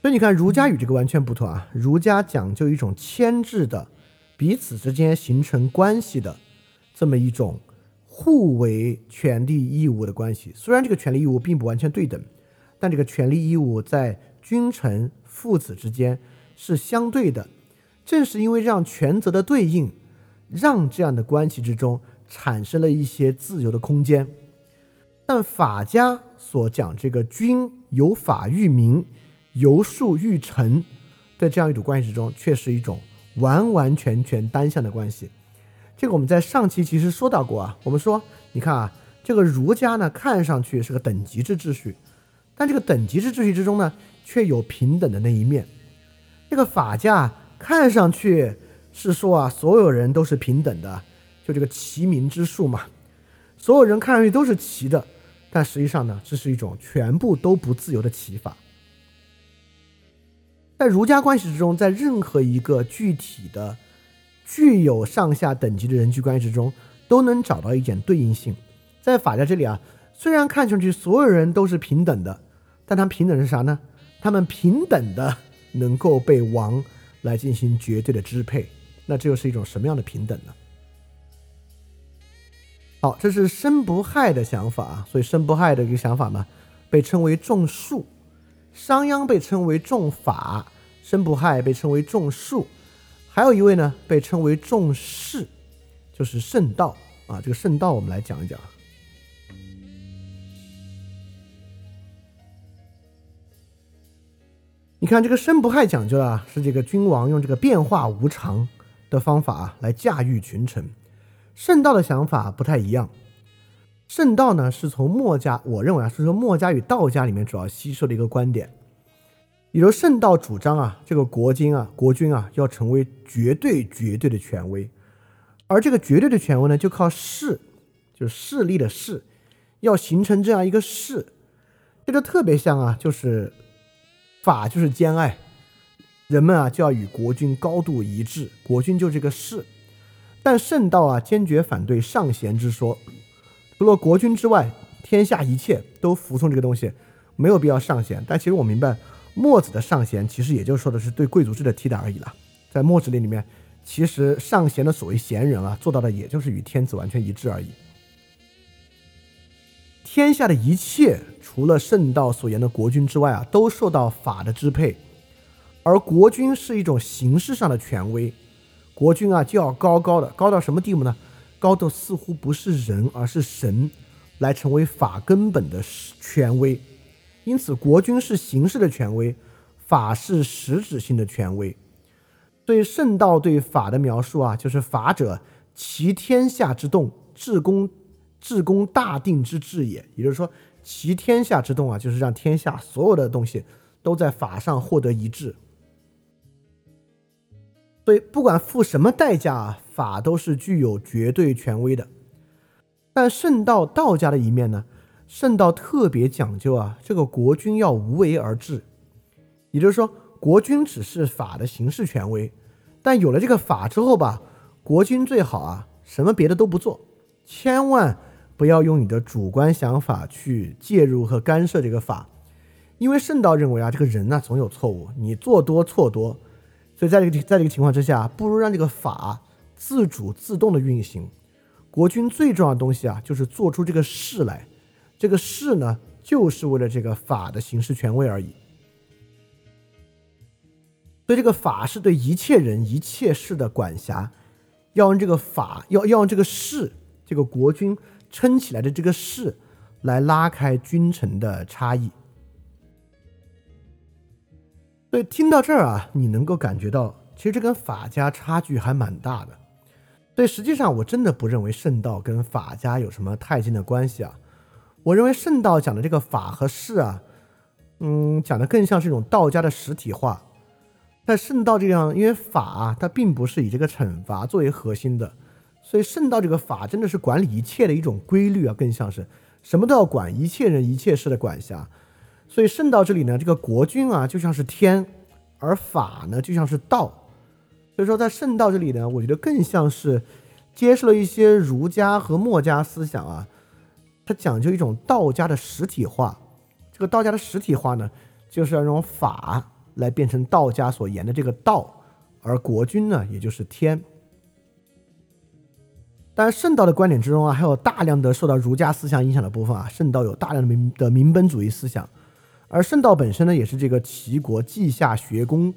Speaker 1: 所以你看，儒家与这个完全不同啊！儒家讲究一种牵制的、彼此之间形成关系的这么一种互为权利义务的关系。虽然这个权利义务并不完全对等。但这个权利义务在君臣父子之间是相对的，正是因为让权责的对应，让这样的关系之中产生了一些自由的空间。但法家所讲这个君有法育民，由术育臣的这样一种关系之中，却是一种完完全全单向的关系。这个我们在上期其实说到过啊，我们说，你看啊，这个儒家呢，看上去是个等级制秩序。但这个等级制秩序之中呢，却有平等的那一面。这个法家看上去是说啊，所有人都是平等的，就这个齐民之术嘛，所有人看上去都是齐的，但实际上呢，这是一种全部都不自由的齐法。在儒家关系之中，在任何一个具体的、具有上下等级的人际关系之中，都能找到一点对应性。在法家这里啊，虽然看上去所有人都是平等的。但他们平等是啥呢？他们平等的能够被王来进行绝对的支配，那这又是一种什么样的平等呢？好，这是申不害的想法，所以申不害的一个想法呢，被称为重术；商鞅被称为种法，申不害被称为重术，还有一位呢被称为种士，就是圣道啊。这个圣道我们来讲一讲。你看这个申不害讲究啊，是这个君王用这个变化无常的方法来驾驭群臣。圣道的想法不太一样。圣道呢，是从墨家，我认为啊，是从墨家与道家里面主要吸收的一个观点。比如圣道主张啊，这个国君啊，国君啊，要成为绝对绝对的权威，而这个绝对的权威呢，就靠势，就是势力的势，要形成这样一个势，这就特别像啊，就是法就是兼爱，人们啊就要与国君高度一致，国君就这个势，但圣道啊坚决反对上贤之说。除了国君之外，天下一切都服从这个东西，没有必要上贤。但其实我明白，墨子的上贤其实也就说的是对贵族制的替代而已了。在墨子里里面，其实上贤的所谓贤人啊，做到的也就是与天子完全一致而已。天下的一切，除了圣道所言的国君之外啊，都受到法的支配，而国君是一种形式上的权威。国君啊，就要高高的，高到什么地步呢？高到似乎不是人，而是神，来成为法根本的权威。因此，国君是形式的权威，法是实质性的权威。对圣道对法的描述啊，就是法者，其天下之动，至公至公大定之治也。也就是说，其天下之动啊，就是让天下所有的东西都在法上获得一致。所以，不管付什么代价。法都是具有绝对权威的，但圣道道家的一面呢？圣道特别讲究啊，这个国君要无为而治，也就是说，国君只是法的形式权威，但有了这个法之后吧，国君最好啊，什么别的都不做，千万不要用你的主观想法去介入和干涉这个法，因为圣道认为啊，这个人呢总有错误，你做多错多，所以在这个在这个情况之下，不如让这个法。自主自动的运行，国君最重要的东西啊，就是做出这个事来。这个事呢，就是为了这个法的行事权威而已。所以这个法是对一切人一切事的管辖，要用这个法，要要用这个事，这个国君撑起来的这个势，来拉开君臣的差异。所以听到这儿啊，你能够感觉到，其实这跟法家差距还蛮大的。所以实际上，我真的不认为圣道跟法家有什么太近的关系啊。我认为圣道讲的这个法和事啊，嗯，讲的更像是一种道家的实体化。在圣道这样，因为法，它并不是以这个惩罚作为核心的，所以圣道这个法真的是管理一切的一种规律啊，更像是什么都要管，一切人一切事的管辖。所以圣道这里呢，这个国君啊，就像是天，而法呢，就像是道。所以说，在圣道这里呢，我觉得更像是接受了一些儒家和墨家思想啊，它讲究一种道家的实体化。这个道家的实体化呢，就是要用法来变成道家所言的这个道，而国君呢，也就是天。当然，圣道的观点之中啊，还有大量的受到儒家思想影响的部分啊。圣道有大量的民的民本主义思想，而圣道本身呢，也是这个齐国稷下学宫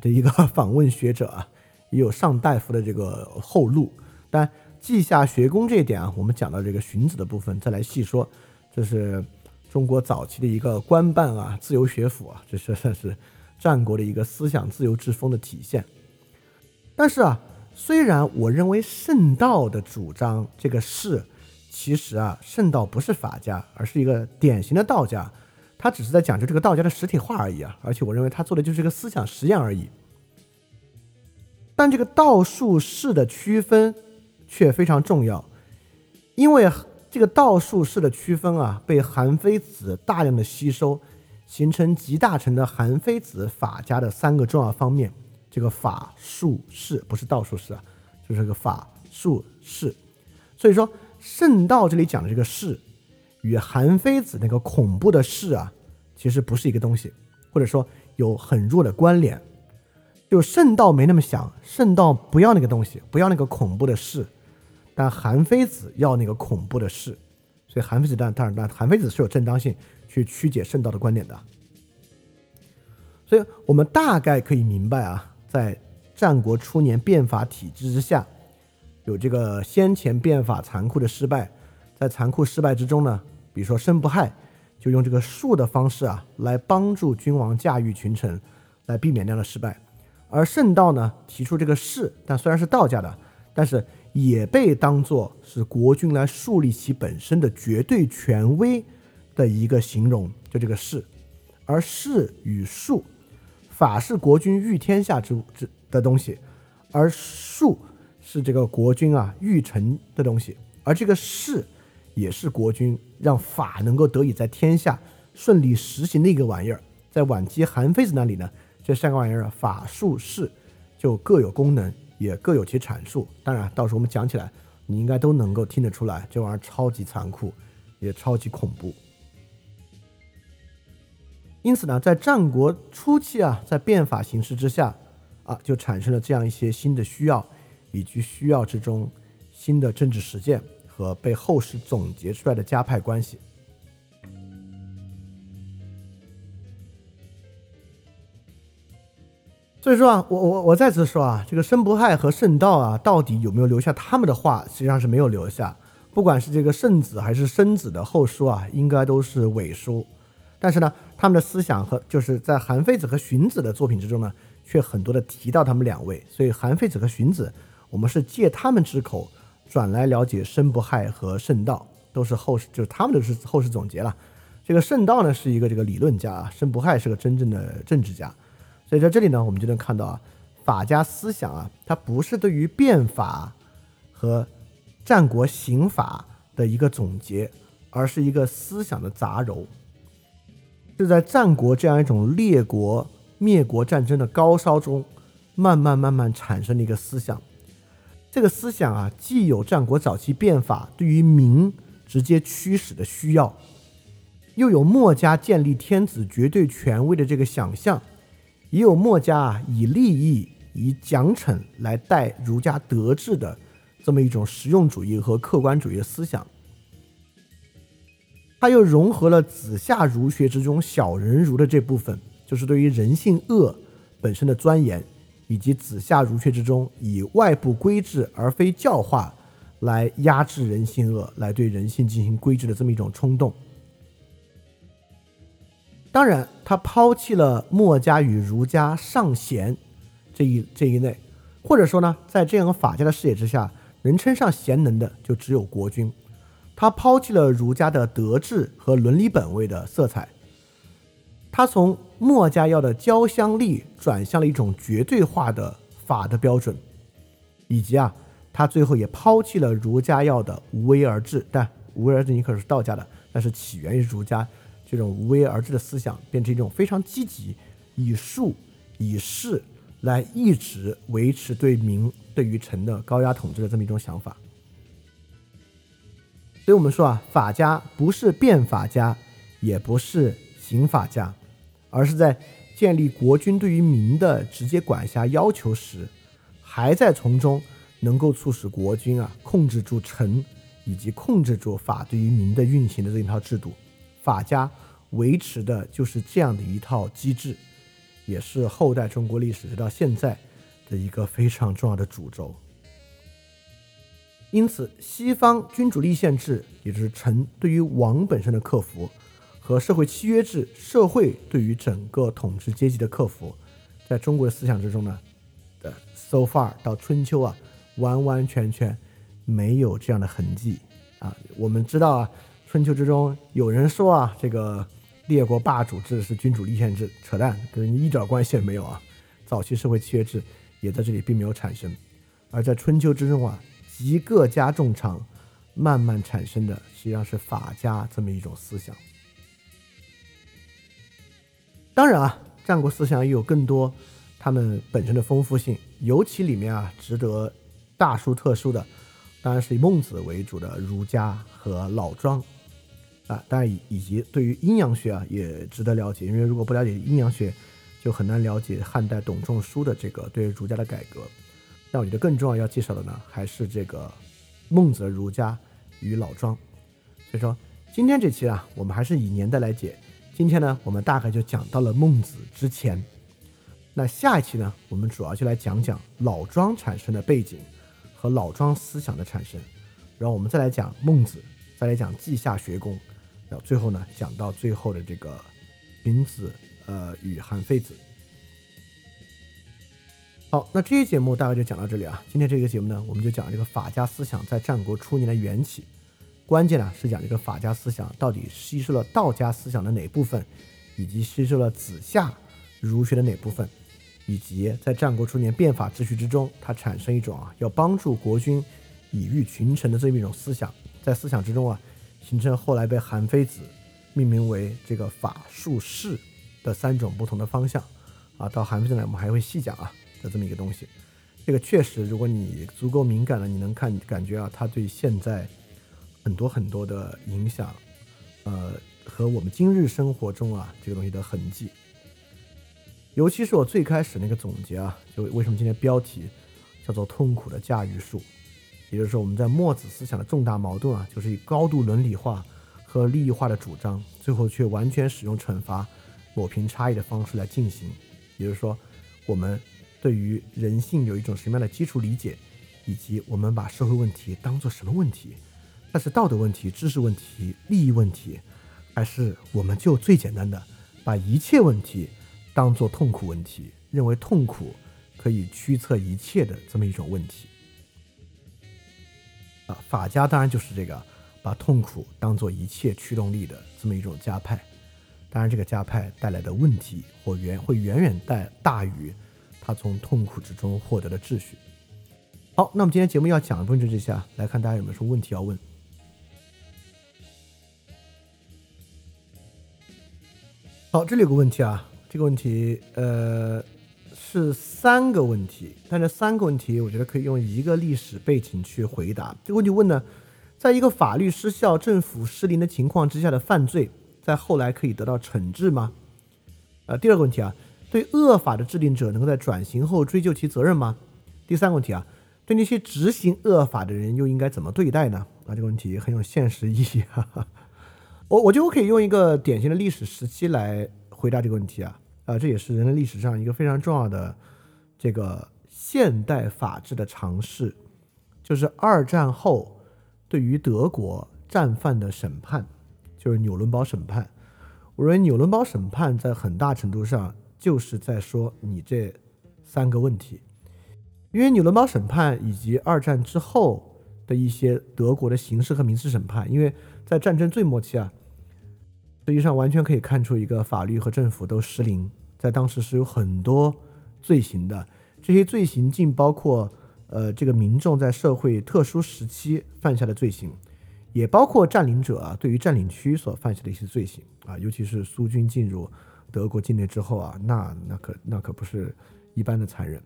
Speaker 1: 的一个访问学者啊。也有上大夫的这个后路，但稷下学宫这一点啊，我们讲到这个荀子的部分再来细说。这是中国早期的一个官办啊，自由学府啊，这是算是战国的一个思想自由之风的体现。但是啊，虽然我认为圣道的主张这个是，其实啊，圣道不是法家，而是一个典型的道家，他只是在讲究这个道家的实体化而已啊。而且我认为他做的就是一个思想实验而已。但这个道术士的区分却非常重要，因为这个道术士的区分啊，被韩非子大量的吸收，形成集大成的韩非子法家的三个重要方面。这个法术士不是道术士啊，就是个法术士。所以说，圣道这里讲的这个士，与韩非子那个恐怖的士啊，其实不是一个东西，或者说有很弱的关联。就圣道没那么想，圣道不要那个东西，不要那个恐怖的士，但韩非子要那个恐怖的士，所以韩非子当当然，韩非子是有正当性去曲解圣道的观点的。所以我们大概可以明白啊，在战国初年变法体制之下，有这个先前变法残酷的失败，在残酷失败之中呢，比如说申不害就用这个术的方式啊，来帮助君王驾驭群臣，来避免那样的失败。而圣道呢，提出这个士，但虽然是道家的，但是也被当作是国君来树立其本身的绝对权威的一个形容，就这个事。而事与术，法是国君御天下之之的东西，而术是这个国君啊御臣的东西，而这个事也是国君让法能够得以在天下顺利实行的一个玩意儿。在晚期韩非子那里呢，这三个玩意儿法术事就各有功能，也各有其阐述。当然，到时候我们讲起来，你应该都能够听得出来，这玩意儿超级残酷，也超级恐怖。因此呢，在战国初期啊，在变法形势之下，啊，就产生了这样一些新的需要，以及需要之中新的政治实践和被后世总结出来的家派关系。所以说啊，我我我再次说啊，这个申不害和慎道啊，到底有没有留下他们的话，实际上是没有留下。不管是这个慎子还是申子的后书啊，应该都是伪书。但是呢，他们的思想和就是在韩非子和荀子的作品之中呢，却很多的提到他们两位。所以韩非子和荀子，我们是借他们之口转来了解申不害和圣道，都是后世，就是他们的是后世总结了。这个圣道呢是一个这个理论家啊，申不害是个真正的政治家。所以在这里呢，我们就能看到啊，法家思想啊，它不是对于变法和战国刑法的一个总结，而是一个思想的杂糅。是在战国这样一种列国灭国战争的高烧中，慢慢慢慢产生的一个思想。这个思想啊，既有战国早期变法对于民直接驱使的需要，又有墨家建立天子绝对权威的这个想象，也有墨家啊以利益、以奖惩来代儒家德治的这么一种实用主义和客观主义的思想。他又融合了子夏儒学之中小人儒的这部分，就是对于人性恶本身的钻研，以及子夏儒学之中以外部规制而非教化来压制人性恶，来对人性进行规制的这么一种冲动。当然，他抛弃了墨家与儒家尚贤这一这一类，或者说呢，在这样法家的视野之下，能称上贤能的就只有国君。他抛弃了儒家的德治和伦理本位的色彩，他从墨家要的交相利转向了一种绝对化的法的标准，以及啊，他最后也抛弃了儒家要的无为而治。但无为而治你可是道家的，但是起源于儒家这种无为而治的思想，变成一种非常积极以术以势来一直维持对民对于臣的高压统治的这么一种想法。所以我们说啊，法家不是变法家，也不是刑法家，而是在建立国君对于民的直接管辖要求时，还在从中能够促使国君啊控制住臣，以及控制住法对于民的运行的这一套制度。法家维持的就是这样的一套机制，也是后代中国历史直到现在的一个非常重要的主轴。因此，西方君主立宪制，也就是臣对于王本身的克服，和社会契约制，社会对于整个统治阶级的克服，在中国的思想之中呢，的 so far 到春秋啊，完完全全没有这样的痕迹啊。我们知道啊，春秋之中有人说啊，这个列国霸主制是君主立宪制，扯淡，跟一点关系也没有啊。早期社会契约制也在这里并没有产生，而在春秋之中啊。集各家众长，慢慢产生的实际上是法家这么一种思想。当然啊，战国思想也有更多他们本身的丰富性，尤其里面啊值得大书特书的，当然是以孟子为主的儒家和老庄啊，当然以以及对于阴阳学啊也值得了解，因为如果不了解阴阳学，就很难了解汉代董仲舒的这个对儒家的改革。但我觉得更重要要介绍的呢，还是这个孟子的儒家与老庄。所以说，今天这期啊，我们还是以年代来解。今天呢，我们大概就讲到了孟子之前。那下一期呢，我们主要就来讲讲老庄产生的背景和老庄思想的产生。然后我们再来讲孟子，再来讲稷下学宫，然后最后呢，讲到最后的这个荀子，呃，与韩非子。好，那这期节目大概就讲到这里啊。今天这个节目呢，我们就讲这个法家思想在战国初年的缘起。关键呢是讲这个法家思想到底吸收了道家思想的哪部分，以及吸收了子夏儒学的哪部分，以及在战国初年变法秩序之中，它产生一种啊要帮助国君以御群臣的这么一种思想，在思想之中啊形成后来被韩非子命名为这个法术士的三种不同的方向啊。到韩非子呢，我们还会细讲啊的这么一个东西。这个确实，如果你足够敏感了，你能看感觉啊，它对现在。很多很多的影响，呃，和我们今日生活中啊这个东西的痕迹，尤其是我最开始那个总结啊，就为什么今天标题叫做“痛苦的驾驭术”，也就是说我们在墨子思想的重大矛盾啊，就是以高度伦理化和利益化的主张，最后却完全使用惩罚抹平差异的方式来进行，也就是说，我们对于人性有一种什么样的基础理解，以及我们把社会问题当做什么问题。那是道德问题、知识问题、利益问题，还是我们就最简单的把一切问题当做痛苦问题，认为痛苦可以驱策一切的这么一种问题？啊，法家当然就是这个把痛苦当做一切驱动力的这么一种家派。当然，这个家派带来的问题或远会远远大大于他从痛苦之中获得的秩序。好，那么今天节目要讲的部分就这些啊，来看大家有没有什么问题要问。好，这里有个问题啊，这个问题呃是三个问题，但这三个问题我觉得可以用一个历史背景去回答。这个问题问呢，在一个法律失效、政府失灵的情况之下的犯罪，在后来可以得到惩治吗？呃，第二个问题啊，对恶法的制定者能够在转型后追究其责任吗？第三个问题啊，对那些执行恶法的人又应该怎么对待呢？啊，这个问题很有现实意义哈哈。我我觉得我可以用一个典型的历史时期来回答这个问题啊，啊，这也是人类历史上一个非常重要的这个现代法治的尝试，就是二战后对于德国战犯的审判，就是纽伦堡审判。我认为纽伦堡审判在很大程度上就是在说你这三个问题，因为纽伦堡审判以及二战之后的一些德国的刑事和民事审判，因为。在战争最末期啊，实际上完全可以看出一个法律和政府都失灵。在当时是有很多罪行的，这些罪行竟包括呃这个民众在社会特殊时期犯下的罪行，也包括占领者啊对于占领区所犯下的一些罪行啊，尤其是苏军进入德国境内之后啊，那那可那可不是一般的残忍。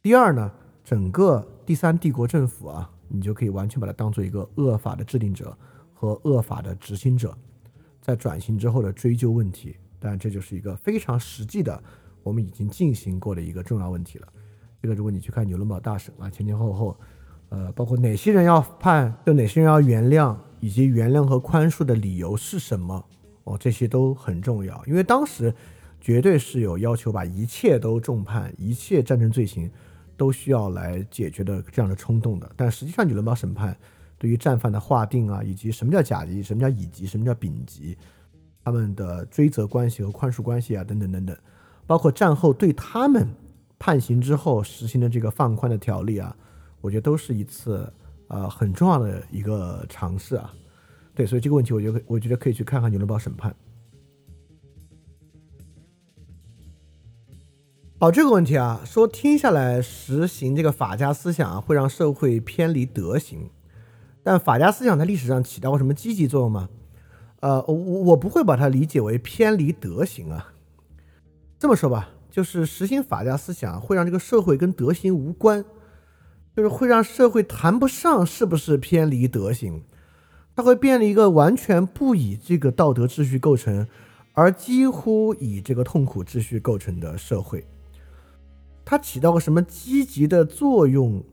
Speaker 1: 第二呢，整个第三帝国政府啊，你就可以完全把它当做一个恶法的制定者。和恶法的执行者，在转型之后的追究问题，但这就是一个非常实际的，我们已经进行过的一个重要问题了。这个如果你去看纽伦堡大审啊，前前后后，呃，包括哪些人要判，就哪些人要原谅，以及原谅和宽恕的理由是什么，哦，这些都很重要，因为当时绝对是有要求把一切都重判，一切战争罪行都需要来解决的这样的冲动的。但实际上纽伦堡审判。对于战犯的划定啊，以及什么叫甲级，什么叫乙级，什么叫丙级，他们的追责关系和宽恕关系啊，等等等等，包括战后对他们判刑之后实行的这个放宽的条例啊，我觉得都是一次呃很重要的一个尝试啊。对，所以这个问题，我觉得我觉得可以去看看纽伦堡审判。好，这个问题啊，说听下来实行这个法家思想啊，会让社会偏离德行。但法家思想在历史上起到过什么积极作用吗？呃，我我不会把它理解为偏离德行啊。这么说吧，就是实行法家思想会让这个社会跟德行无关，就是会让社会谈不上是不是偏离德行，它会变了一个完全不以这个道德秩序构成，而几乎以这个痛苦秩序构成的社会。它起到个什么积极的作用？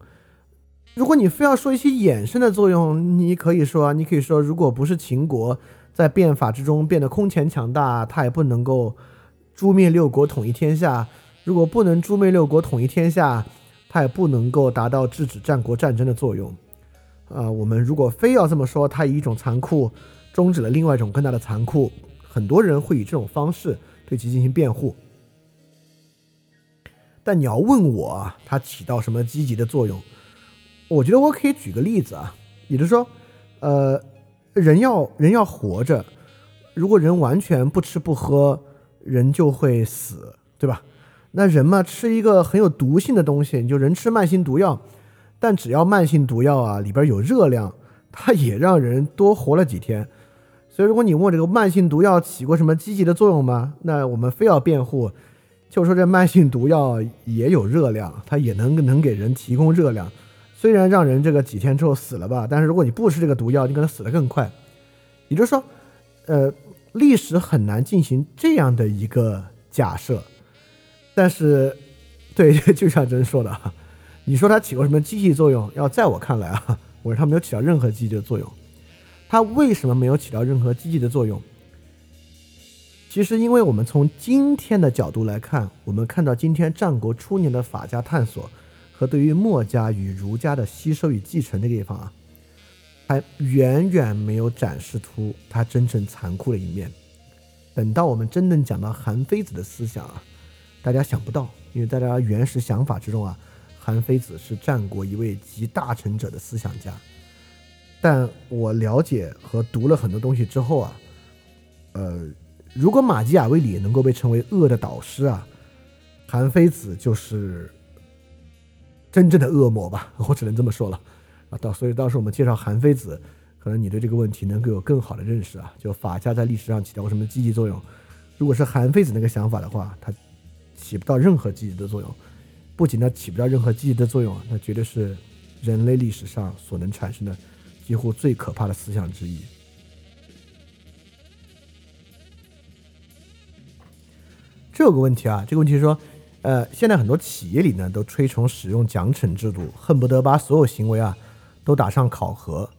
Speaker 1: 如果你非要说一些衍生的作用，你可以说，你可以说，如果不是秦国在变法之中变得空前强大，他也不能够诛灭六国统一天下。如果不能诛灭六国统一天下，他也不能够达到制止战国战争的作用。啊，我们如果非要这么说，他以一种残酷终止了另外一种更大的残酷，很多人会以这种方式对其进行辩护。但你要问我啊，它起到什么积极的作用？我觉得我可以举个例子啊，也就是说，呃，人要人要活着，如果人完全不吃不喝，人就会死，对吧？那人嘛，吃一个很有毒性的东西，你就人吃慢性毒药，但只要慢性毒药啊里边有热量，它也让人多活了几天。所以，如果你问这个慢性毒药起过什么积极的作用吗？那我们非要辩护。就说这慢性毒药也有热量，它也能能给人提供热量，虽然让人这个几天之后死了吧，但是如果你不吃这个毒药，你可能死得更快。也就是说，呃，历史很难进行这样的一个假设。但是，对，就像真说的，你说它起过什么积极作用？要在我看来啊，我说它没有起到任何积极的作用。它为什么没有起到任何积极的作用？其实，因为我们从今天的角度来看，我们看到今天战国初年的法家探索和对于墨家与儒家的吸收与继承这个地方啊，还远远没有展示出它真正残酷的一面。等到我们真正讲到韩非子的思想啊，大家想不到，因为大家原始想法之中啊，韩非子是战国一位集大成者的思想家。但我了解和读了很多东西之后啊，呃。如果马基雅维里能够被称为恶的导师啊，韩非子就是真正的恶魔吧，我只能这么说了啊。到所以到时候我们介绍韩非子，可能你对这个问题能够有更好的认识啊。就法家在历史上起到过什么积极作用？如果是韩非子那个想法的话，他起不到任何积极的作用。不仅呢起不到任何积极的作用啊，那绝对是人类历史上所能产生的几乎最可怕的思想之一。这有个问题啊，这个问题说，呃，现在很多企业里呢都推崇使用奖惩制度，恨不得把所有行为啊都打上考核。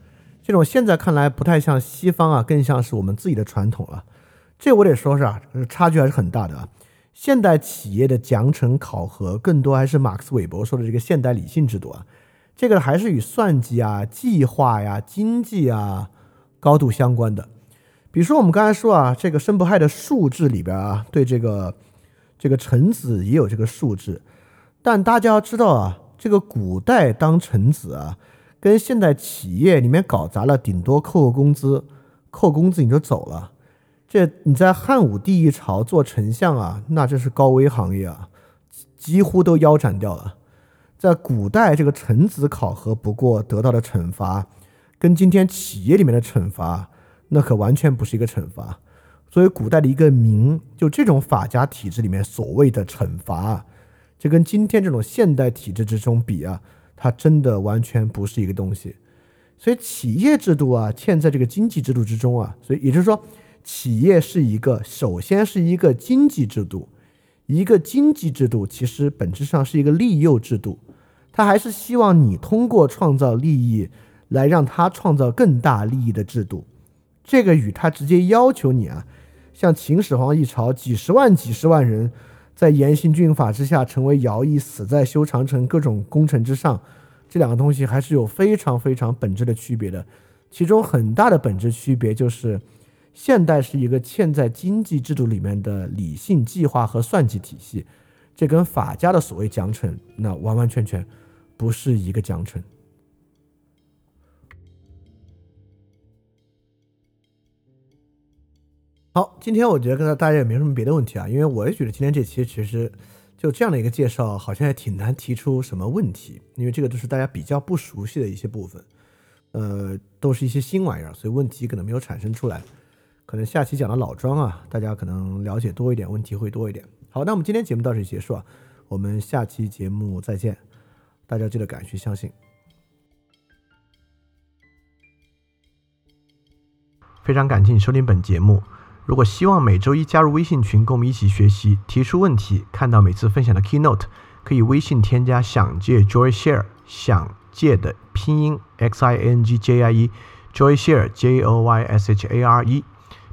Speaker 1: 这种现在看来不太像西方啊，更像是我们自己的传统了。这我得说是啊，差距还是很大的啊。现代企业的奖惩考核更多还是马克思韦伯说的这个现代理性制度啊，这个还是与算计啊、计划呀、经济啊高度相关的。比如说我们刚才说啊，这个申不害的数字里边啊，对这个。这个臣子也有这个数字，但大家要知道啊，这个古代当臣子啊，跟现代企业里面搞砸了，顶多扣个工资，扣工资你就走了。这你在汉武帝一朝做丞相啊，那这是高危行业啊，几乎都腰斩掉了。在古代，这个臣子考核不过得到的惩罚，跟今天企业里面的惩罚，那可完全不是一个惩罚。作为古代的一个民，就这种法家体制里面所谓的惩罚，这跟今天这种现代体制之中比啊，它真的完全不是一个东西。所以企业制度啊，嵌在这个经济制度之中啊，所以也就是说，企业是一个首先是一个经济制度，一个经济制度其实本质上是一个利诱制度，它还是希望你通过创造利益来让它创造更大利益的制度。这个与他直接要求你啊。像秦始皇一朝，几十万、几十万人在严刑峻法之下成为徭役，死在修长城各种工程之上，这两个东西还是有非常非常本质的区别的。其中很大的本质区别就是，现代是一个嵌在经济制度里面的理性计划和算计体系，这跟法家的所谓奖惩那完完全全不是一个奖惩。好，今天我觉得跟大家也没什么别的问题啊，因为我也觉得今天这期其实就这样的一个介绍，好像也挺难提出什么问题，因为这个都是大家比较不熟悉的一些部分，呃，都是一些新玩意儿，所以问题可能没有产生出来。可能下期讲的老庄啊，大家可能了解多一点，问题会多一点。好，那我们今天节目到这里结束啊，我们下期节目再见，大家记得敢于相信。非常感谢你收听本节目。如果希望每周一加入微信群，跟我们一起学习、提出问题、看到每次分享的 keynote，可以微信添加“想借 Joy Share”，想借的拼音 x i n g j i e，Joy Share j o y s h a r e，